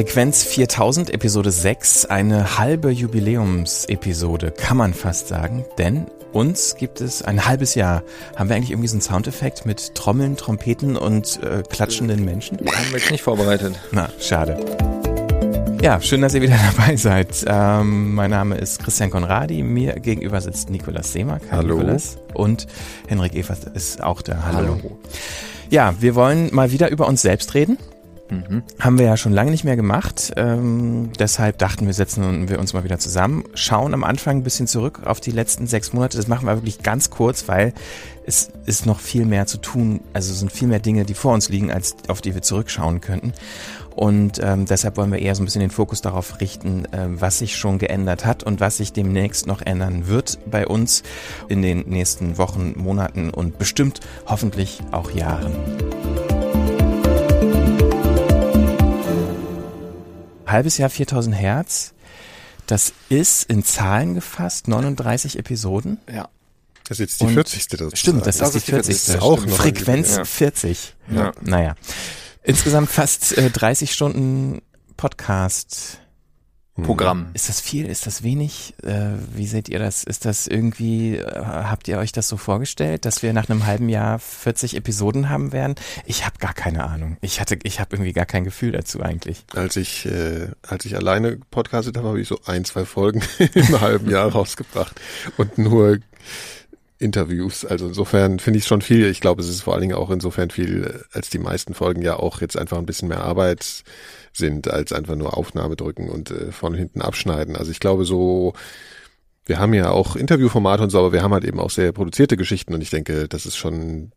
Frequenz 4000, Episode 6, eine halbe Jubiläumsepisode, kann man fast sagen, denn uns gibt es ein halbes Jahr. Haben wir eigentlich irgendwie so einen Soundeffekt mit Trommeln, Trompeten und äh, klatschenden Menschen? Haben wir jetzt nicht vorbereitet. Na, schade. Ja, schön, dass ihr wieder dabei seid. Ähm, mein Name ist Christian Konradi. Mir gegenüber sitzt Nikolas Seemack. Hallo. Nikolas. Und Henrik Evers ist auch da. Hallo. Hallo. Ja, wir wollen mal wieder über uns selbst reden. Mhm. Haben wir ja schon lange nicht mehr gemacht. Ähm, deshalb dachten wir, setzen wir uns mal wieder zusammen, schauen am Anfang ein bisschen zurück auf die letzten sechs Monate. Das machen wir wirklich ganz kurz, weil es ist noch viel mehr zu tun. Also es sind viel mehr Dinge, die vor uns liegen, als auf die wir zurückschauen könnten. Und ähm, deshalb wollen wir eher so ein bisschen den Fokus darauf richten, äh, was sich schon geändert hat und was sich demnächst noch ändern wird bei uns in den nächsten Wochen, Monaten und bestimmt hoffentlich auch Jahren. Halbes Jahr 4000 Hertz. Das ist in Zahlen gefasst 39 Episoden. Ja. Das ist jetzt die Und 40. Das stimmt, das, das, ist die 40. Das ist auch noch Frequenz ja. 40. Ja. Naja. Insgesamt fast äh, 30 Stunden Podcast Programm. Ist das viel? Ist das wenig? Äh, wie seht ihr das? Ist das irgendwie, äh, habt ihr euch das so vorgestellt, dass wir nach einem halben Jahr 40 Episoden haben werden? Ich habe gar keine Ahnung. Ich hatte, ich habe irgendwie gar kein Gefühl dazu eigentlich. Als ich, äh, als ich alleine podcastet habe, habe ich so ein, zwei Folgen im halben Jahr rausgebracht und nur Interviews. Also insofern finde ich es schon viel. Ich glaube, es ist vor allen Dingen auch insofern viel, als die meisten Folgen ja auch jetzt einfach ein bisschen mehr Arbeit sind, als einfach nur Aufnahme drücken und äh, von hinten abschneiden. Also ich glaube so, wir haben ja auch Interviewformate und so, aber wir haben halt eben auch sehr produzierte Geschichten und ich denke, das ist schon,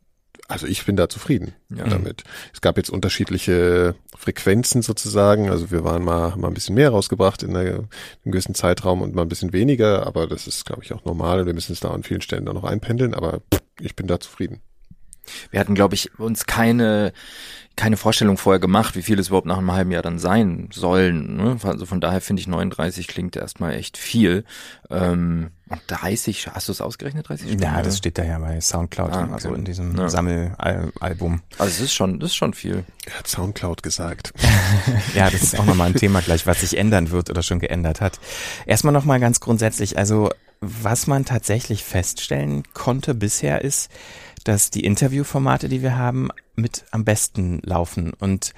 also ich bin da zufrieden ja. damit. Es gab jetzt unterschiedliche Frequenzen sozusagen, also wir waren mal, mal ein bisschen mehr rausgebracht in, einer, in einem gewissen Zeitraum und mal ein bisschen weniger, aber das ist, glaube ich, auch normal und wir müssen es da an vielen Stellen da noch einpendeln, aber ich bin da zufrieden. Wir hatten, glaube ich, uns keine keine Vorstellung vorher gemacht, wie viel es überhaupt nach einem halben Jahr dann sein sollen. Ne? Also von daher finde ich 39 klingt erstmal echt viel. Ähm, 30, hast du es ausgerechnet, 30 Stunden? Ja, das steht da ja bei Soundcloud, ah, okay. also in diesem ja. Sammelalbum. Also es ist schon, das ist schon viel. Er hat Soundcloud gesagt. ja, das ist auch nochmal ein Thema gleich, was sich ändern wird oder schon geändert hat. Erstmal nochmal ganz grundsätzlich, also was man tatsächlich feststellen konnte bisher ist, dass die Interviewformate, die wir haben, mit am besten laufen. Und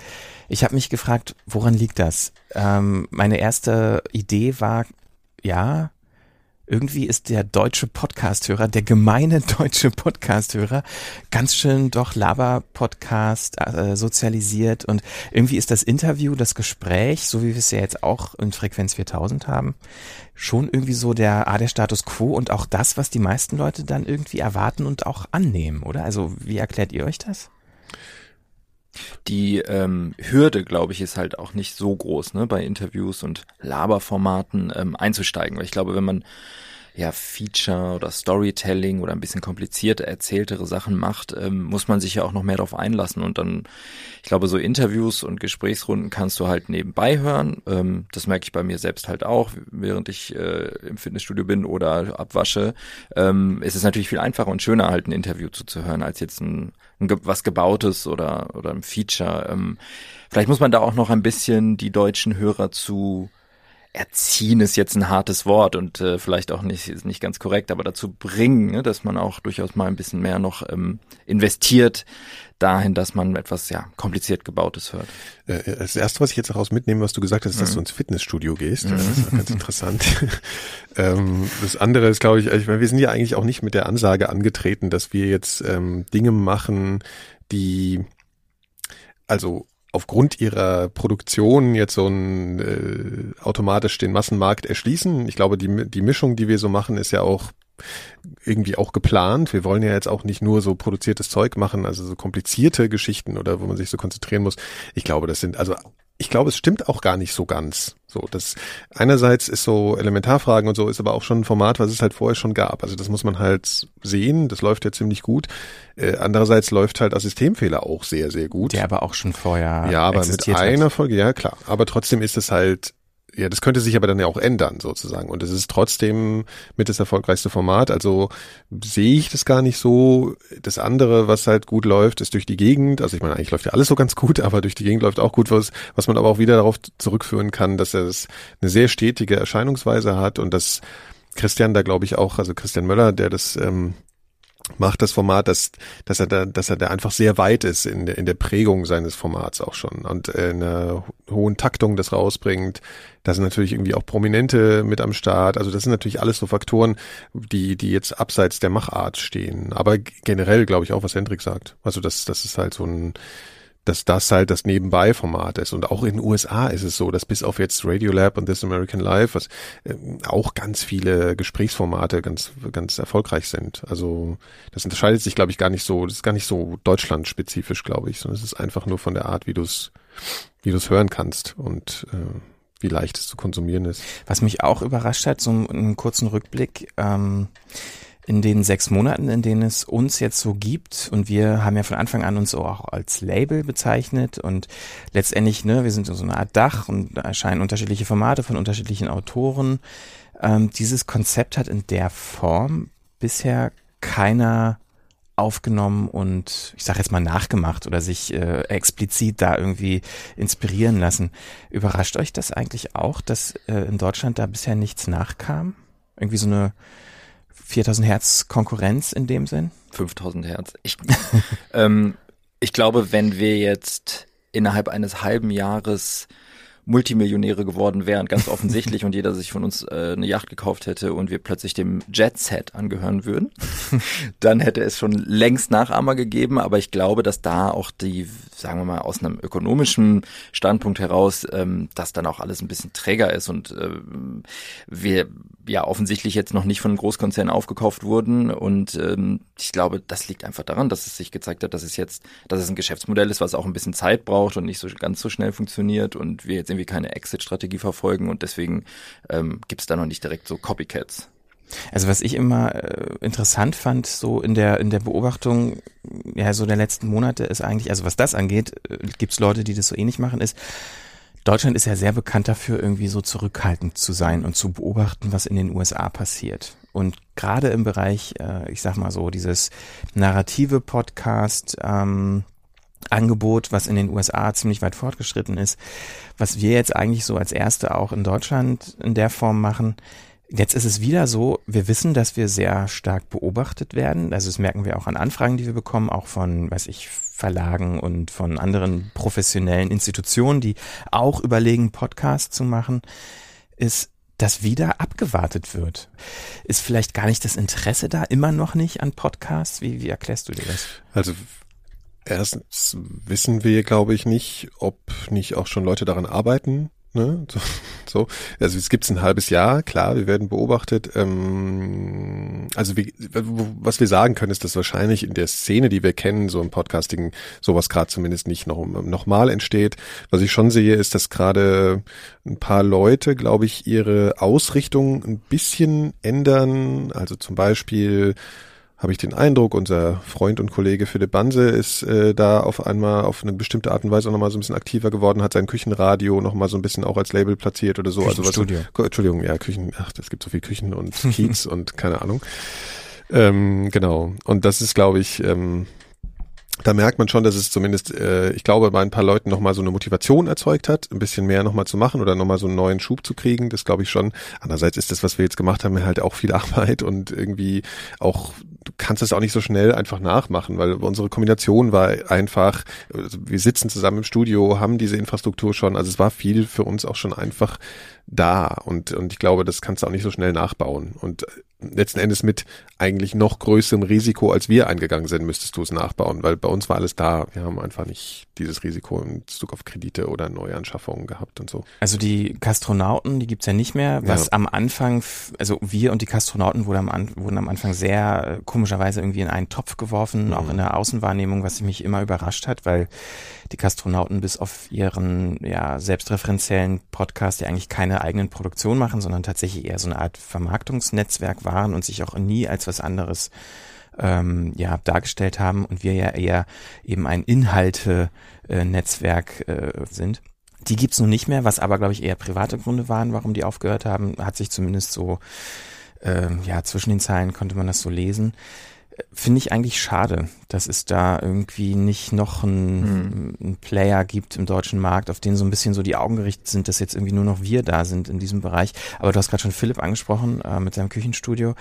ich habe mich gefragt, woran liegt das? Ähm, meine erste Idee war, ja, irgendwie ist der deutsche Podcasthörer, der gemeine deutsche Podcasthörer, ganz schön doch Laber-Podcast äh, sozialisiert und irgendwie ist das Interview, das Gespräch, so wie wir es ja jetzt auch in Frequenz 4000 haben, schon irgendwie so der, ah, der Status Quo und auch das, was die meisten Leute dann irgendwie erwarten und auch annehmen, oder? Also wie erklärt ihr euch das? Die ähm, Hürde, glaube ich, ist halt auch nicht so groß, ne, bei Interviews und Laberformaten ähm, einzusteigen. Weil ich glaube, wenn man ja, Feature oder Storytelling oder ein bisschen komplizierte, erzähltere Sachen macht, ähm, muss man sich ja auch noch mehr darauf einlassen. Und dann, ich glaube, so Interviews und Gesprächsrunden kannst du halt nebenbei hören. Ähm, das merke ich bei mir selbst halt auch, während ich äh, im Fitnessstudio bin oder abwasche. Ähm, es ist natürlich viel einfacher und schöner, halt ein Interview zuzuhören, als jetzt ein was Gebautes oder, oder ein Feature. Ähm, vielleicht muss man da auch noch ein bisschen die deutschen Hörer zu erziehen ist jetzt ein hartes Wort und äh, vielleicht auch nicht, ist nicht ganz korrekt, aber dazu bringen, ne, dass man auch durchaus mal ein bisschen mehr noch ähm, investiert dahin, dass man etwas ja kompliziert gebautes hört. Äh, äh das erste, was ich jetzt daraus mitnehme, was du gesagt hast, ist, dass du mhm. ins Fitnessstudio gehst. Mhm. Das ist ganz interessant. ähm, das andere ist, glaube ich, ich meine, wir sind ja eigentlich auch nicht mit der Ansage angetreten, dass wir jetzt ähm, Dinge machen, die also aufgrund ihrer Produktion jetzt so ein äh, automatisch den Massenmarkt erschließen. Ich glaube, die, die Mischung, die wir so machen, ist ja auch irgendwie auch geplant. Wir wollen ja jetzt auch nicht nur so produziertes Zeug machen, also so komplizierte Geschichten oder wo man sich so konzentrieren muss. Ich glaube, das sind also ich glaube, es stimmt auch gar nicht so ganz. So, das einerseits ist so Elementarfragen und so ist aber auch schon ein Format, was es halt vorher schon gab. Also das muss man halt sehen. Das läuft ja ziemlich gut. Äh, andererseits läuft halt Systemfehler auch sehr, sehr gut. Der aber auch schon vorher. Ja, aber mit einer Folge, ja klar. Aber trotzdem ist es halt ja, das könnte sich aber dann ja auch ändern sozusagen. Und es ist trotzdem mit das erfolgreichste Format. Also sehe ich das gar nicht so. Das andere, was halt gut läuft, ist durch die Gegend. Also ich meine, eigentlich läuft ja alles so ganz gut, aber durch die Gegend läuft auch gut was, was man aber auch wieder darauf zurückführen kann, dass er das eine sehr stetige Erscheinungsweise hat und dass Christian da glaube ich auch, also Christian Möller, der das ähm, macht das Format, dass, dass er da, dass er da einfach sehr weit ist in der, in der Prägung seines Formats auch schon und äh, in einer hohen Taktung das rausbringt. Da sind natürlich irgendwie auch Prominente mit am Start. Also das sind natürlich alles so Faktoren, die, die jetzt abseits der Machart stehen. Aber generell glaube ich auch, was Hendrik sagt. Also das, das ist halt so ein, dass das halt das Nebenbei-Format ist. Und auch in den USA ist es so, dass bis auf jetzt Radiolab und This American Life, was äh, auch ganz viele Gesprächsformate ganz, ganz erfolgreich sind. Also das unterscheidet sich, glaube ich, gar nicht so, das ist gar nicht so deutschlandspezifisch, glaube ich, sondern es ist einfach nur von der Art, wie du es wie du es hören kannst und äh, wie leicht es zu konsumieren ist. Was mich auch überrascht hat, so einen kurzen Rückblick, ähm, in den sechs Monaten, in denen es uns jetzt so gibt, und wir haben ja von Anfang an uns auch als Label bezeichnet und letztendlich, ne, wir sind so eine Art Dach und erscheinen unterschiedliche Formate von unterschiedlichen Autoren. Ähm, dieses Konzept hat in der Form bisher keiner aufgenommen und ich sage jetzt mal nachgemacht oder sich äh, explizit da irgendwie inspirieren lassen. Überrascht euch das eigentlich auch, dass äh, in Deutschland da bisher nichts nachkam? Irgendwie so eine 4000 Hertz Konkurrenz in dem Sinn? 5000 Hertz. Ich, ähm, ich glaube, wenn wir jetzt innerhalb eines halben Jahres Multimillionäre geworden wären, ganz offensichtlich, und jeder sich von uns äh, eine Yacht gekauft hätte und wir plötzlich dem Jet Set angehören würden, dann hätte es schon längst Nachahmer gegeben. Aber ich glaube, dass da auch die, sagen wir mal, aus einem ökonomischen Standpunkt heraus, ähm, dass dann auch alles ein bisschen träger ist und äh, wir ja offensichtlich jetzt noch nicht von Großkonzernen aufgekauft wurden. Und ähm, ich glaube, das liegt einfach daran, dass es sich gezeigt hat, dass es jetzt, dass es ein Geschäftsmodell ist, was auch ein bisschen Zeit braucht und nicht so ganz so schnell funktioniert und wir jetzt irgendwie keine Exit-Strategie verfolgen und deswegen ähm, gibt es da noch nicht direkt so Copycats. Also was ich immer äh, interessant fand, so in der in der Beobachtung, ja so der letzten Monate ist eigentlich, also was das angeht, äh, gibt es Leute, die das so ähnlich machen, ist Deutschland ist ja sehr bekannt dafür, irgendwie so zurückhaltend zu sein und zu beobachten, was in den USA passiert. Und gerade im Bereich, äh, ich sag mal so, dieses narrative Podcast, ähm, Angebot, was in den USA ziemlich weit fortgeschritten ist, was wir jetzt eigentlich so als erste auch in Deutschland in der Form machen, Jetzt ist es wieder so, wir wissen, dass wir sehr stark beobachtet werden. Also das merken wir auch an Anfragen, die wir bekommen, auch von, weiß ich, Verlagen und von anderen professionellen Institutionen, die auch überlegen, Podcasts zu machen, ist, dass wieder abgewartet wird. Ist vielleicht gar nicht das Interesse da immer noch nicht an Podcasts? Wie, wie erklärst du dir das? Also erstens wissen wir, glaube ich, nicht, ob nicht auch schon Leute daran arbeiten, Ne? So, so. Also es gibt ein halbes Jahr, klar, wir werden beobachtet. Ähm, also wie, was wir sagen können, ist, dass wahrscheinlich in der Szene, die wir kennen, so im Podcasting, sowas gerade zumindest nicht noch, noch mal entsteht. Was ich schon sehe, ist, dass gerade ein paar Leute, glaube ich, ihre Ausrichtung ein bisschen ändern. Also zum Beispiel habe ich den Eindruck, unser Freund und Kollege Philipp Banse ist äh, da auf einmal auf eine bestimmte Art und Weise nochmal so ein bisschen aktiver geworden, hat sein Küchenradio nochmal so ein bisschen auch als Label platziert oder so. Also was, Entschuldigung, ja, Küchen, ach, es gibt so viel Küchen und Kiez und keine Ahnung. Ähm, genau. Und das ist, glaube ich, ähm, da merkt man schon, dass es zumindest, äh, ich glaube, bei ein paar Leuten nochmal so eine Motivation erzeugt hat, ein bisschen mehr nochmal zu machen oder nochmal so einen neuen Schub zu kriegen. Das glaube ich schon. Andererseits ist das, was wir jetzt gemacht haben, halt auch viel Arbeit und irgendwie auch, du kannst es auch nicht so schnell einfach nachmachen, weil unsere Kombination war einfach, also wir sitzen zusammen im Studio, haben diese Infrastruktur schon, also es war viel für uns auch schon einfach da und, und ich glaube, das kannst du auch nicht so schnell nachbauen. Und letzten Endes mit eigentlich noch größerem Risiko, als wir eingegangen sind, müsstest du es nachbauen, weil bei uns war alles da. Wir haben einfach nicht dieses Risiko in Bezug auf Kredite oder Neuanschaffungen gehabt und so. Also die Kastronauten, die gibt's ja nicht mehr, was ja. am Anfang, also wir und die Kastronauten wurden am, wurden am Anfang sehr äh, komischerweise irgendwie in einen Topf geworfen, mhm. auch in der Außenwahrnehmung, was mich immer überrascht hat, weil die Kastronauten bis auf ihren ja selbstreferenziellen Podcast ja eigentlich keine eigenen Produktionen machen, sondern tatsächlich eher so eine Art Vermarktungsnetzwerk waren und sich auch nie als was anderes ähm, ja dargestellt haben und wir ja eher eben ein Inhalte-Netzwerk äh, sind. Die gibt's nun nicht mehr, was aber, glaube ich, eher private Gründe waren, warum die aufgehört haben. Hat sich zumindest so, äh, ja, zwischen den Zeilen konnte man das so lesen. Finde ich eigentlich schade, dass es da irgendwie nicht noch einen, einen Player gibt im deutschen Markt, auf den so ein bisschen so die Augen gerichtet sind, dass jetzt irgendwie nur noch wir da sind in diesem Bereich. Aber du hast gerade schon Philipp angesprochen äh, mit seinem Küchenstudio.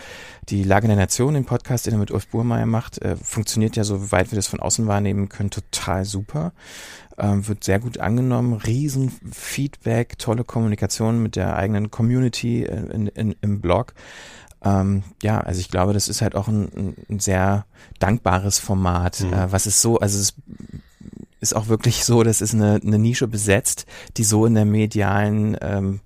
Die Lage der Nation, den Podcast, den er mit Ulf Burmeier macht, äh, funktioniert ja, soweit wir das von außen wahrnehmen können, total super. Ähm, wird sehr gut angenommen, riesen Feedback, tolle Kommunikation mit der eigenen Community äh, in, in, im Blog. Ähm, ja, also ich glaube, das ist halt auch ein, ein sehr dankbares Format, mhm. äh, was ist so, also es ist auch wirklich so, das ist eine, eine Nische besetzt, die so in der medialen ähm,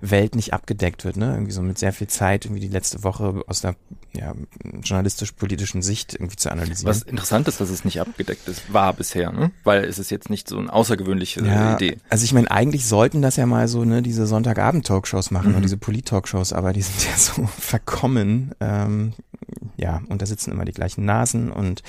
Welt nicht abgedeckt wird, ne? Irgendwie so mit sehr viel Zeit, irgendwie die letzte Woche aus der ja, journalistisch-politischen Sicht irgendwie zu analysieren. Was interessant ist, dass es nicht abgedeckt ist, war bisher, ne? Weil es ist jetzt nicht so eine außergewöhnliche ja, Idee. Also ich meine, eigentlich sollten das ja mal so, ne, diese Sonntagabend-Talkshows machen mhm. und diese Polit-Talkshows, aber die sind ja so verkommen. Ähm, ja, und da sitzen immer die gleichen Nasen und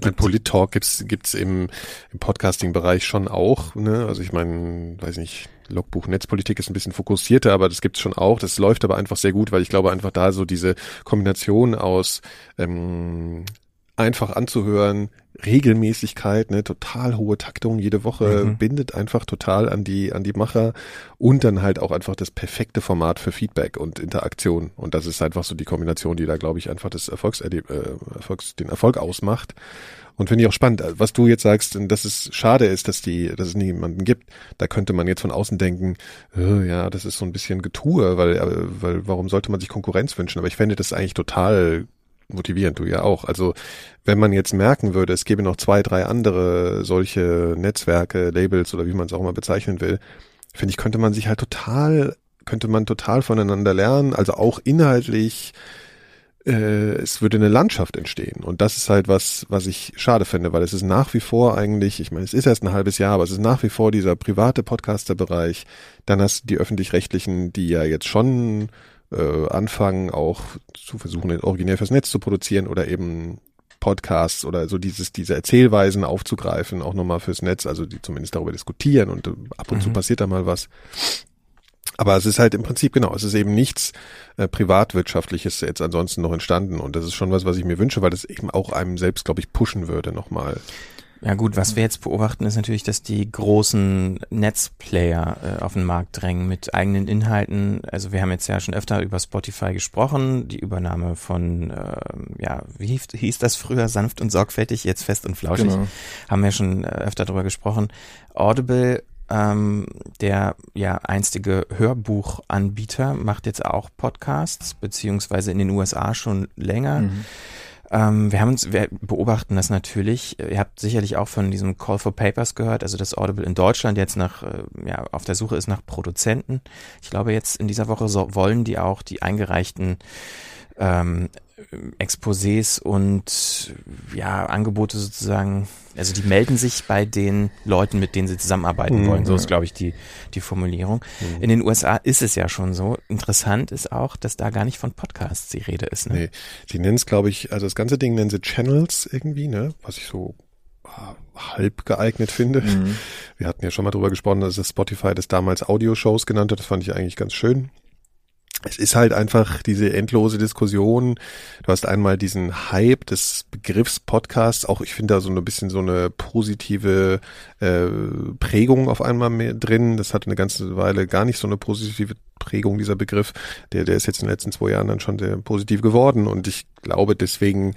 meine, Polit-Talk gibt's gibt's im, im Podcasting-Bereich schon auch, ne? Also ich meine, weiß nicht, Logbuch Netzpolitik ist ein bisschen fokussierter, aber das gibt's schon auch. Das läuft aber einfach sehr gut, weil ich glaube einfach da so diese Kombination aus ähm, einfach anzuhören, Regelmäßigkeit, ne, total hohe Taktung jede Woche mhm. bindet einfach total an die an die Macher und dann halt auch einfach das perfekte Format für Feedback und Interaktion und das ist einfach so die Kombination, die da glaube ich einfach das Erfolgserleb äh, Erfolgs den Erfolg ausmacht. Und finde ich auch spannend, was du jetzt sagst, dass es schade ist, dass die, dass es niemanden gibt. Da könnte man jetzt von außen denken, äh, ja, das ist so ein bisschen Getue, weil, äh, weil warum sollte man sich Konkurrenz wünschen? Aber ich fände das eigentlich total motivierend, du ja auch. Also wenn man jetzt merken würde, es gäbe noch zwei, drei andere solche Netzwerke, Labels oder wie man es auch immer bezeichnen will, finde ich, könnte man sich halt total, könnte man total voneinander lernen, also auch inhaltlich äh, es würde eine Landschaft entstehen. Und das ist halt was, was ich schade finde, weil es ist nach wie vor eigentlich, ich meine, es ist erst ein halbes Jahr, aber es ist nach wie vor dieser private Podcaster-Bereich. Dann hast du die öffentlich-rechtlichen, die ja jetzt schon äh, anfangen, auch zu versuchen, originär fürs Netz zu produzieren oder eben Podcasts oder so dieses, diese Erzählweisen aufzugreifen, auch nochmal fürs Netz, also die zumindest darüber diskutieren und äh, ab und mhm. zu passiert da mal was. Aber es ist halt im Prinzip genau, es ist eben nichts äh, privatwirtschaftliches jetzt ansonsten noch entstanden und das ist schon was, was ich mir wünsche, weil das eben auch einem selbst, glaube ich, pushen würde nochmal. Ja gut, was wir jetzt beobachten, ist natürlich, dass die großen Netzplayer äh, auf den Markt drängen mit eigenen Inhalten. Also wir haben jetzt ja schon öfter über Spotify gesprochen, die Übernahme von, äh, ja, wie hieß, hieß das früher, sanft und sorgfältig, jetzt fest und flauschig, genau. haben wir schon äh, öfter darüber gesprochen. Audible ähm, der ja einstige Hörbuchanbieter macht jetzt auch Podcasts, beziehungsweise in den USA schon länger. Mhm. Ähm, wir haben uns, wir beobachten das natürlich. Ihr habt sicherlich auch von diesem Call for Papers gehört, also dass Audible in Deutschland jetzt nach, äh, ja, auf der Suche ist nach Produzenten. Ich glaube, jetzt in dieser Woche so, wollen die auch die eingereichten ähm, Exposés und ja, Angebote sozusagen, also die melden sich bei den Leuten, mit denen sie zusammenarbeiten mhm. wollen. So ist, glaube ich, die, die Formulierung. Mhm. In den USA ist es ja schon so. Interessant ist auch, dass da gar nicht von Podcasts die Rede ist. Ne? Nee, sie nennen es, glaube ich, also das ganze Ding nennen sie Channels irgendwie, ne? Was ich so ah, halb geeignet finde. Mhm. Wir hatten ja schon mal drüber gesprochen, dass das Spotify das damals Audioshows genannt hat. Das fand ich eigentlich ganz schön es ist halt einfach diese endlose Diskussion. Du hast einmal diesen Hype des Begriffs Podcast, auch ich finde da so ein bisschen so eine positive äh, Prägung auf einmal mehr drin. Das hat eine ganze Weile gar nicht so eine positive Prägung, dieser Begriff. Der, der ist jetzt in den letzten zwei Jahren dann schon sehr positiv geworden und ich glaube deswegen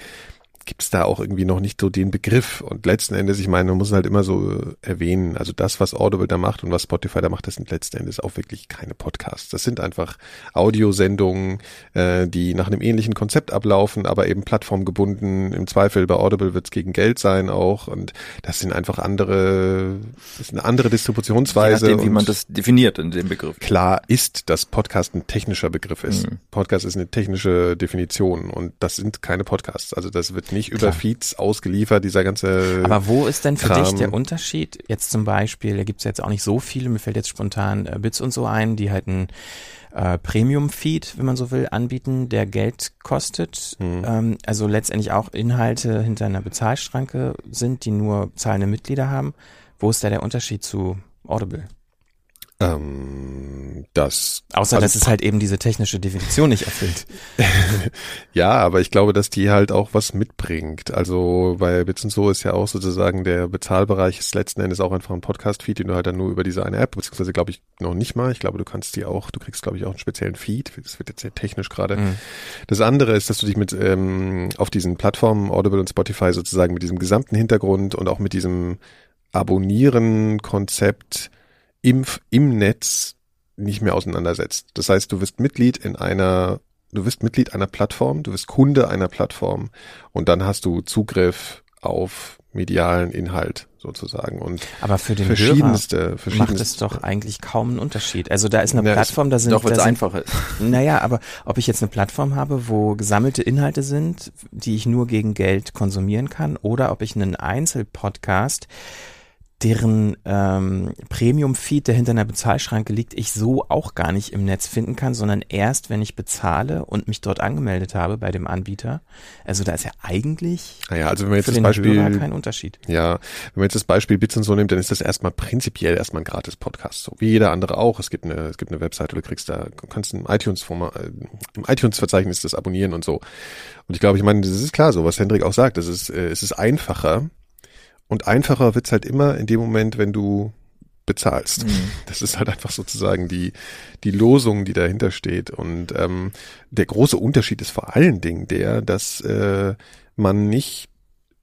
gibt es da auch irgendwie noch nicht so den Begriff. Und letzten Endes, ich meine, man muss halt immer so äh, erwähnen, also das, was Audible da macht und was Spotify da macht, das sind letzten Endes auch wirklich keine Podcasts. Das sind einfach Audiosendungen, äh, die nach einem ähnlichen Konzept ablaufen, aber eben plattformgebunden. Im Zweifel bei Audible wird es gegen Geld sein auch. Und das sind einfach andere, das ist eine andere Distributionsweise. Je nachdem, wie man das definiert in dem Begriff. Klar ist, dass Podcast ein technischer Begriff ist. Mhm. Podcast ist eine technische Definition und das sind keine Podcasts. Also das wird nicht über Feeds ausgeliefert, dieser ganze. Aber wo ist denn für Kram. dich der Unterschied? Jetzt zum Beispiel, da gibt es jetzt auch nicht so viele, mir fällt jetzt spontan äh, Bits und so ein, die halt ein äh, Premium-Feed, wenn man so will, anbieten, der Geld kostet. Mhm. Ähm, also letztendlich auch Inhalte hinter einer Bezahlschranke sind, die nur zahlende Mitglieder haben. Wo ist da der Unterschied zu Audible? Ähm, das Außer, also, dass es halt eben diese technische Definition nicht erfüllt. ja, aber ich glaube, dass die halt auch was mitbringt. Also bei Bits und so ist ja auch sozusagen der Bezahlbereich ist letzten Endes auch einfach ein Podcast-Feed, den du halt dann nur über diese eine App, beziehungsweise glaube ich noch nicht mal. Ich glaube, du kannst die auch, du kriegst glaube ich auch einen speziellen Feed. Das wird jetzt sehr technisch gerade. Mhm. Das andere ist, dass du dich mit ähm, auf diesen Plattformen Audible und Spotify sozusagen mit diesem gesamten Hintergrund und auch mit diesem Abonnieren-Konzept im, im Netz nicht mehr auseinandersetzt. Das heißt, du wirst Mitglied in einer, du wirst Mitglied einer Plattform, du wirst Kunde einer Plattform und dann hast du Zugriff auf medialen Inhalt sozusagen und aber für den verschiedenste, Hörer verschiedenste macht es doch eigentlich kaum einen Unterschied. Also da ist eine ja, Plattform, da sind doch da einfacher ist. Naja, aber ob ich jetzt eine Plattform habe, wo gesammelte Inhalte sind, die ich nur gegen Geld konsumieren kann, oder ob ich einen Einzelpodcast deren ähm, Premium-Feed, der hinter einer Bezahlschranke liegt, ich so auch gar nicht im Netz finden kann, sondern erst, wenn ich bezahle und mich dort angemeldet habe bei dem Anbieter. Also da ist ja eigentlich naja, also wenn man jetzt für das Beispiel, Hörer kein Unterschied. Ja, wenn man jetzt das Beispiel Bits und so nimmt, dann ist das erstmal prinzipiell erstmal ein Gratis-Podcast, so wie jeder andere auch. Es gibt eine, es gibt eine Webseite, du kriegst da, du kannst im iTunes äh, im iTunes-Verzeichnis das abonnieren und so. Und ich glaube, ich meine, das ist klar, so was Hendrik auch sagt, es ist, äh, es ist einfacher, und einfacher wird's halt immer in dem Moment, wenn du bezahlst. Mhm. Das ist halt einfach sozusagen die, die Losung, die dahinter steht. Und ähm, der große Unterschied ist vor allen Dingen der, dass äh, man nicht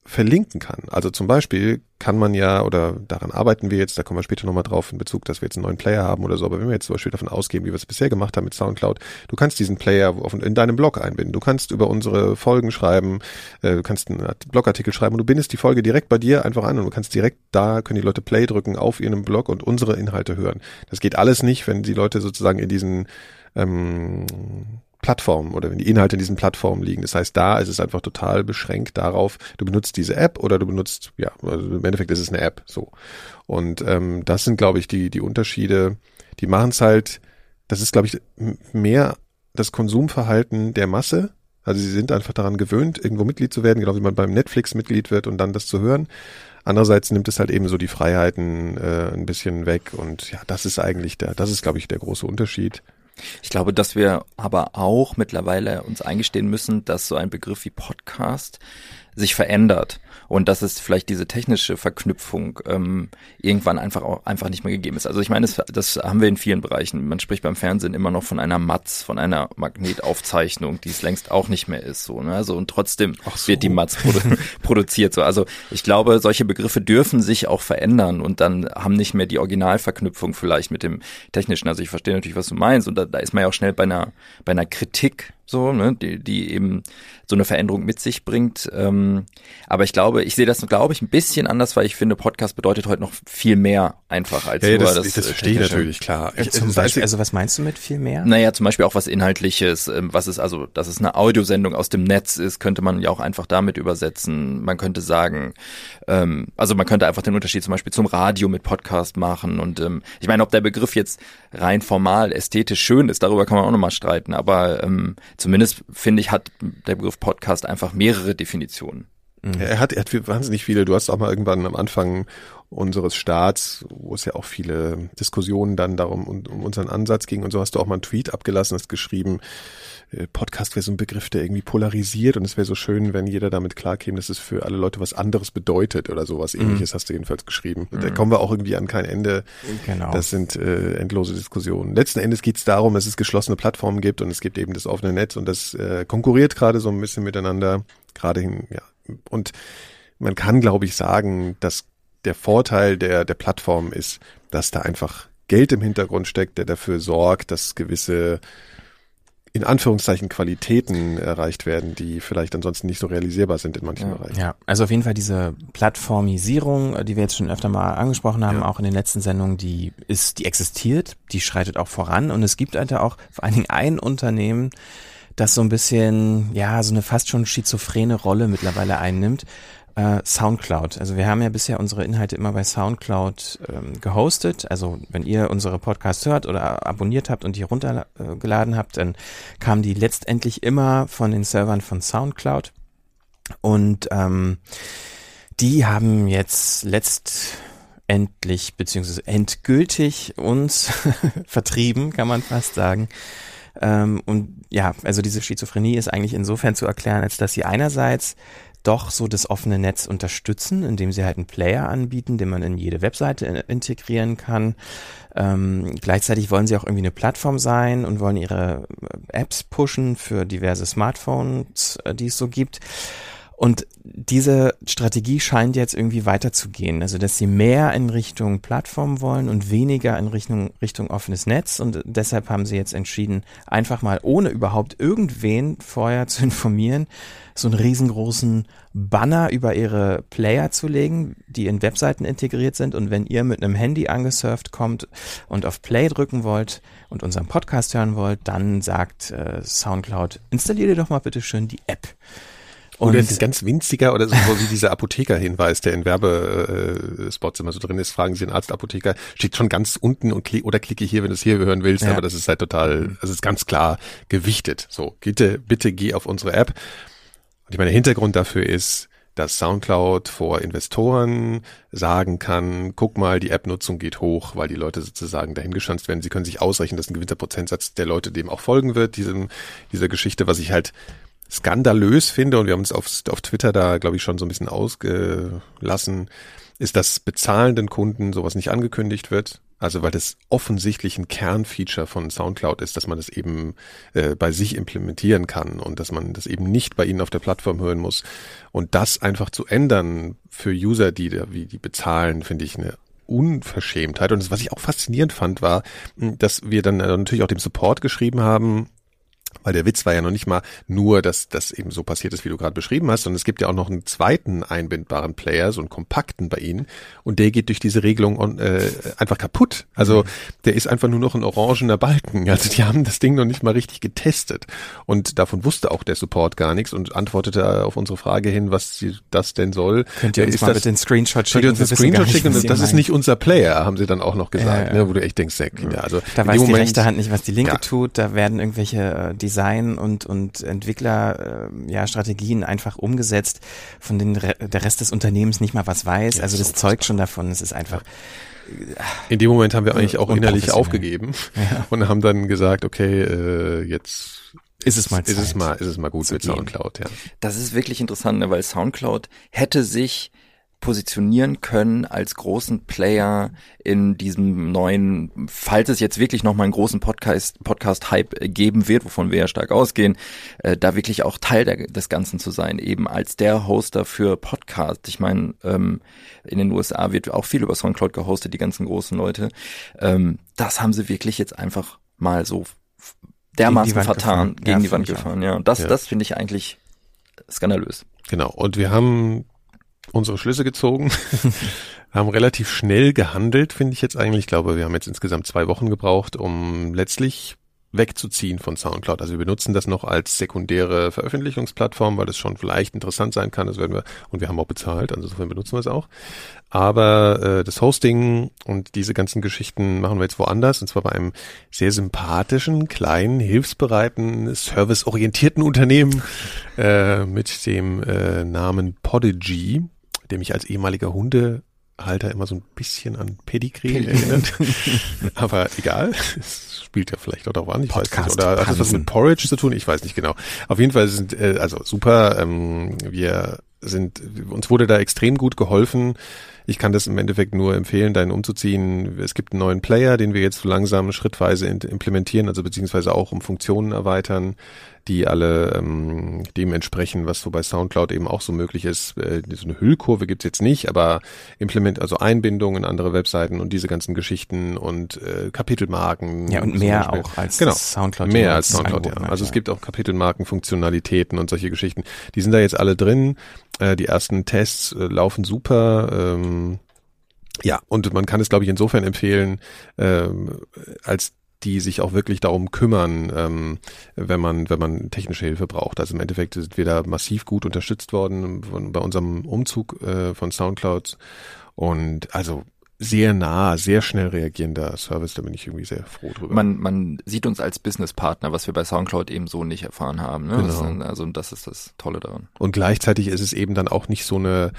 verlinken kann. Also zum Beispiel kann man ja, oder daran arbeiten wir jetzt, da kommen wir später nochmal drauf in Bezug, dass wir jetzt einen neuen Player haben oder so, aber wenn wir jetzt zum Beispiel davon ausgehen, wie wir es bisher gemacht haben mit Soundcloud, du kannst diesen Player in deinem Blog einbinden, du kannst über unsere Folgen schreiben, äh, du kannst einen Blogartikel schreiben und du bindest die Folge direkt bei dir einfach an und du kannst direkt da, können die Leute Play drücken auf ihrem Blog und unsere Inhalte hören. Das geht alles nicht, wenn die Leute sozusagen in diesen ähm, Plattformen oder wenn die Inhalte in diesen Plattformen liegen. Das heißt, da ist es einfach total beschränkt darauf, du benutzt diese App oder du benutzt, ja, also im Endeffekt ist es eine App so. Und ähm, das sind, glaube ich, die, die Unterschiede, die machen es halt, das ist, glaube ich, mehr das Konsumverhalten der Masse. Also sie sind einfach daran gewöhnt, irgendwo Mitglied zu werden, genau wie man beim Netflix Mitglied wird und dann das zu hören. Andererseits nimmt es halt eben so die Freiheiten äh, ein bisschen weg und ja, das ist eigentlich der, das ist, glaube ich, der große Unterschied. Ich glaube, dass wir aber auch mittlerweile uns eingestehen müssen, dass so ein Begriff wie Podcast sich verändert und dass es vielleicht diese technische Verknüpfung ähm, irgendwann einfach auch einfach nicht mehr gegeben ist. Also ich meine, das, das haben wir in vielen Bereichen. Man spricht beim Fernsehen immer noch von einer Matz, von einer Magnetaufzeichnung, die es längst auch nicht mehr ist. So, ne? Also und trotzdem so. wird die Matz produ produziert. So, also ich glaube, solche Begriffe dürfen sich auch verändern und dann haben nicht mehr die Originalverknüpfung vielleicht mit dem technischen. Also ich verstehe natürlich, was du meinst und da, da ist man ja auch schnell bei einer bei einer Kritik so, ne, die, die eben so eine Veränderung mit sich bringt. Ähm, aber ich glaube, ich sehe das, glaube ich, ein bisschen anders, weil ich finde, Podcast bedeutet heute noch viel mehr einfach als ja, nur das. das, das, das verstehe ich natürlich, klar. Ich, zum Beispiel, also was meinst du mit viel mehr? Naja, zum Beispiel auch was Inhaltliches, ähm, was ist also, dass es eine Audiosendung aus dem Netz ist, könnte man ja auch einfach damit übersetzen. Man könnte sagen, ähm, also man könnte einfach den Unterschied zum Beispiel zum Radio mit Podcast machen. Und ähm, ich meine, ob der Begriff jetzt rein formal, ästhetisch schön ist, darüber kann man auch nochmal streiten. Aber ähm, zumindest finde ich, hat der Begriff Podcast einfach mehrere Definitionen. Mhm. Er hat, er hat wahnsinnig viele. Du hast auch mal irgendwann am Anfang unseres Staats, wo es ja auch viele Diskussionen dann darum um, um unseren Ansatz ging und so hast du auch mal einen Tweet abgelassen, hast geschrieben, Podcast wäre so ein Begriff, der irgendwie polarisiert und es wäre so schön, wenn jeder damit klarkäme, dass es für alle Leute was anderes bedeutet oder sowas mhm. ähnliches hast du jedenfalls geschrieben. Mhm. Da kommen wir auch irgendwie an kein Ende. Genau. Das sind äh, endlose Diskussionen. Letzten Endes geht es darum, dass es geschlossene Plattformen gibt und es gibt eben das offene Netz und das äh, konkurriert gerade so ein bisschen miteinander, gerade hin, ja. Und man kann, glaube ich, sagen, dass der Vorteil der, der Plattform ist, dass da einfach Geld im Hintergrund steckt, der dafür sorgt, dass gewisse in Anführungszeichen Qualitäten erreicht werden, die vielleicht ansonsten nicht so realisierbar sind in manchen ja, Bereichen. Ja, also auf jeden Fall diese Plattformisierung, die wir jetzt schon öfter mal angesprochen haben, ja. auch in den letzten Sendungen, die ist, die existiert, die schreitet auch voran und es gibt halt auch vor allen Dingen ein Unternehmen, das so ein bisschen, ja, so eine fast schon schizophrene Rolle mittlerweile einnimmt äh, Soundcloud. Also wir haben ja bisher unsere Inhalte immer bei Soundcloud ähm, gehostet. Also wenn ihr unsere Podcasts hört oder abonniert habt und die runtergeladen habt, dann kamen die letztendlich immer von den Servern von Soundcloud. Und ähm, die haben jetzt letzt endlich beziehungsweise endgültig uns vertrieben, kann man fast sagen. Ähm, und ja, also diese Schizophrenie ist eigentlich insofern zu erklären, als dass sie einerseits doch so das offene Netz unterstützen, indem sie halt einen Player anbieten, den man in jede Webseite integrieren kann. Ähm, gleichzeitig wollen sie auch irgendwie eine Plattform sein und wollen ihre Apps pushen für diverse Smartphones, äh, die es so gibt. Und diese Strategie scheint jetzt irgendwie weiterzugehen, also dass sie mehr in Richtung Plattform wollen und weniger in Richtung, Richtung offenes Netz. Und deshalb haben sie jetzt entschieden, einfach mal ohne überhaupt irgendwen vorher zu informieren, so einen riesengroßen Banner über ihre Player zu legen, die in Webseiten integriert sind. Und wenn ihr mit einem Handy angesurft kommt und auf Play drücken wollt und unseren Podcast hören wollt, dann sagt äh, SoundCloud, installiert ihr doch mal bitte schön die App. Oder ein ganz winziger oder so wie dieser Apotheker-Hinweis, der in Werbespots immer so drin ist, fragen Sie den Arzt Apotheker, steht schon ganz unten und klick, oder klicke hier, wenn du es hier hören willst, ja. aber das ist halt total, das ist ganz klar gewichtet. So, bitte, bitte geh auf unsere App. Und ich meine, der Hintergrund dafür ist, dass SoundCloud vor Investoren sagen kann, guck mal, die App-Nutzung geht hoch, weil die Leute sozusagen dahingeschanzt werden. Sie können sich ausrechnen, dass ein gewisser Prozentsatz der Leute dem auch folgen wird, diesem, dieser Geschichte, was ich halt skandalös finde, und wir haben uns auf, auf Twitter da, glaube ich, schon so ein bisschen ausgelassen, ist, dass bezahlenden Kunden sowas nicht angekündigt wird. Also weil das offensichtlich ein Kernfeature von SoundCloud ist, dass man das eben äh, bei sich implementieren kann und dass man das eben nicht bei ihnen auf der Plattform hören muss. Und das einfach zu ändern für User, die da, wie die bezahlen, finde ich eine Unverschämtheit. Und das, was ich auch faszinierend fand, war, dass wir dann natürlich auch dem Support geschrieben haben, weil der Witz war ja noch nicht mal nur, dass das eben so passiert ist, wie du gerade beschrieben hast, sondern es gibt ja auch noch einen zweiten einbindbaren Player, so einen kompakten bei ihnen, und der geht durch diese Regelung äh, einfach kaputt. Also der ist einfach nur noch ein orangener Balken. Also die haben das Ding noch nicht mal richtig getestet. Und davon wusste auch der Support gar nichts und antwortete auf unsere Frage hin, was das denn soll. Könnt ihr uns ist mal das, bitte den Screenshot schicken? Könnt ihr uns einen Screenshot schicken? Nicht, das ist nicht unser Player, haben sie dann auch noch gesagt, ja, ja. Ne, wo du echt denkst, ja, Kinder, also da weiß die Moment, rechte Hand nicht, was die linke tut. Da werden irgendwelche äh, Design- und, und Entwickler, äh, ja, Strategien einfach umgesetzt, von denen Re der Rest des Unternehmens nicht mal was weiß. Ja, also das so zeugt schon davon. Es ist einfach, In dem Moment haben wir eigentlich auch innerlich aufgegeben Ja. und haben dann gesagt, okay, äh, jetzt Ist es mal ist es Zeit mal, ist es mal gut mit gehen. Soundcloud, ja. Das ist wirklich interessant, ne, weil SoundCloud hätte sich positionieren können als großen Player in diesem neuen, falls es jetzt wirklich nochmal einen großen Podcast, Podcast-Hype geben wird, wovon wir ja stark ausgehen, äh, da wirklich auch Teil der, des Ganzen zu sein, eben als der Hoster für Podcast. Ich meine, ähm, in den USA wird auch viel über SoundCloud gehostet, die ganzen großen Leute. Ähm, das haben sie wirklich jetzt einfach mal so dermaßen Wand vertan, gefahren. gegen Ja, die Wand gefahren, ja. Und das, Ja. das finde ich eigentlich skandalös. Genau. Und wir haben unsere Schlüsse gezogen, haben relativ schnell gehandelt, finde ich jetzt eigentlich. Ich glaube, wir haben jetzt insgesamt zwei Wochen gebraucht, um letztlich wegzuziehen von SoundCloud. Also wir benutzen das noch als sekundäre Veröffentlichungsplattform, weil das schon vielleicht interessant sein kann. Das werden wir und wir haben auch bezahlt, also insofern benutzen wir es auch. Aber äh, das Hosting und diese ganzen Geschichten machen wir jetzt woanders und zwar bei einem sehr sympathischen, kleinen, hilfsbereiten, serviceorientierten Unternehmen äh, mit dem äh, Namen Podigy, der mich als ehemaliger Hundehalter immer so ein bisschen an Pedigree erinnert. Aber egal, es spielt ja vielleicht auch darauf an. Ich weiß nicht. Podcast Oder hat das was mit Porridge zu tun? Ich weiß nicht genau. Auf jeden Fall sind, äh, also super, ähm, wir sind, uns wurde da extrem gut geholfen. Ich kann das im Endeffekt nur empfehlen, deinen umzuziehen. Es gibt einen neuen Player, den wir jetzt so langsam schrittweise implementieren, also beziehungsweise auch um Funktionen erweitern, die alle ähm, dem entsprechen, was so bei Soundcloud eben auch so möglich ist. Äh, so eine Hüllkurve gibt's jetzt nicht, aber Implement, also Einbindung in andere Webseiten und diese ganzen Geschichten und äh, Kapitelmarken. Ja, und mehr Beispiel. auch als genau. Soundcloud. Mehr als Soundcloud, ja. Also es gibt auch Kapitelmarken, Funktionalitäten und solche Geschichten. Die sind da jetzt alle drin. Äh, die ersten Tests äh, laufen super. Ähm, ja, und man kann es, glaube ich, insofern empfehlen, ähm, als die sich auch wirklich darum kümmern, ähm, wenn man wenn man technische Hilfe braucht. Also im Endeffekt sind wir da massiv gut unterstützt worden von, bei unserem Umzug äh, von SoundCloud und also sehr nah, sehr schnell reagierender Service. Da bin ich irgendwie sehr froh drüber. Man, man sieht uns als Businesspartner, was wir bei SoundCloud eben so nicht erfahren haben. Ne? Das Genau. ist, also das ist das Tolle daran. Und gleichzeitig ist es eben dann auch nicht so eine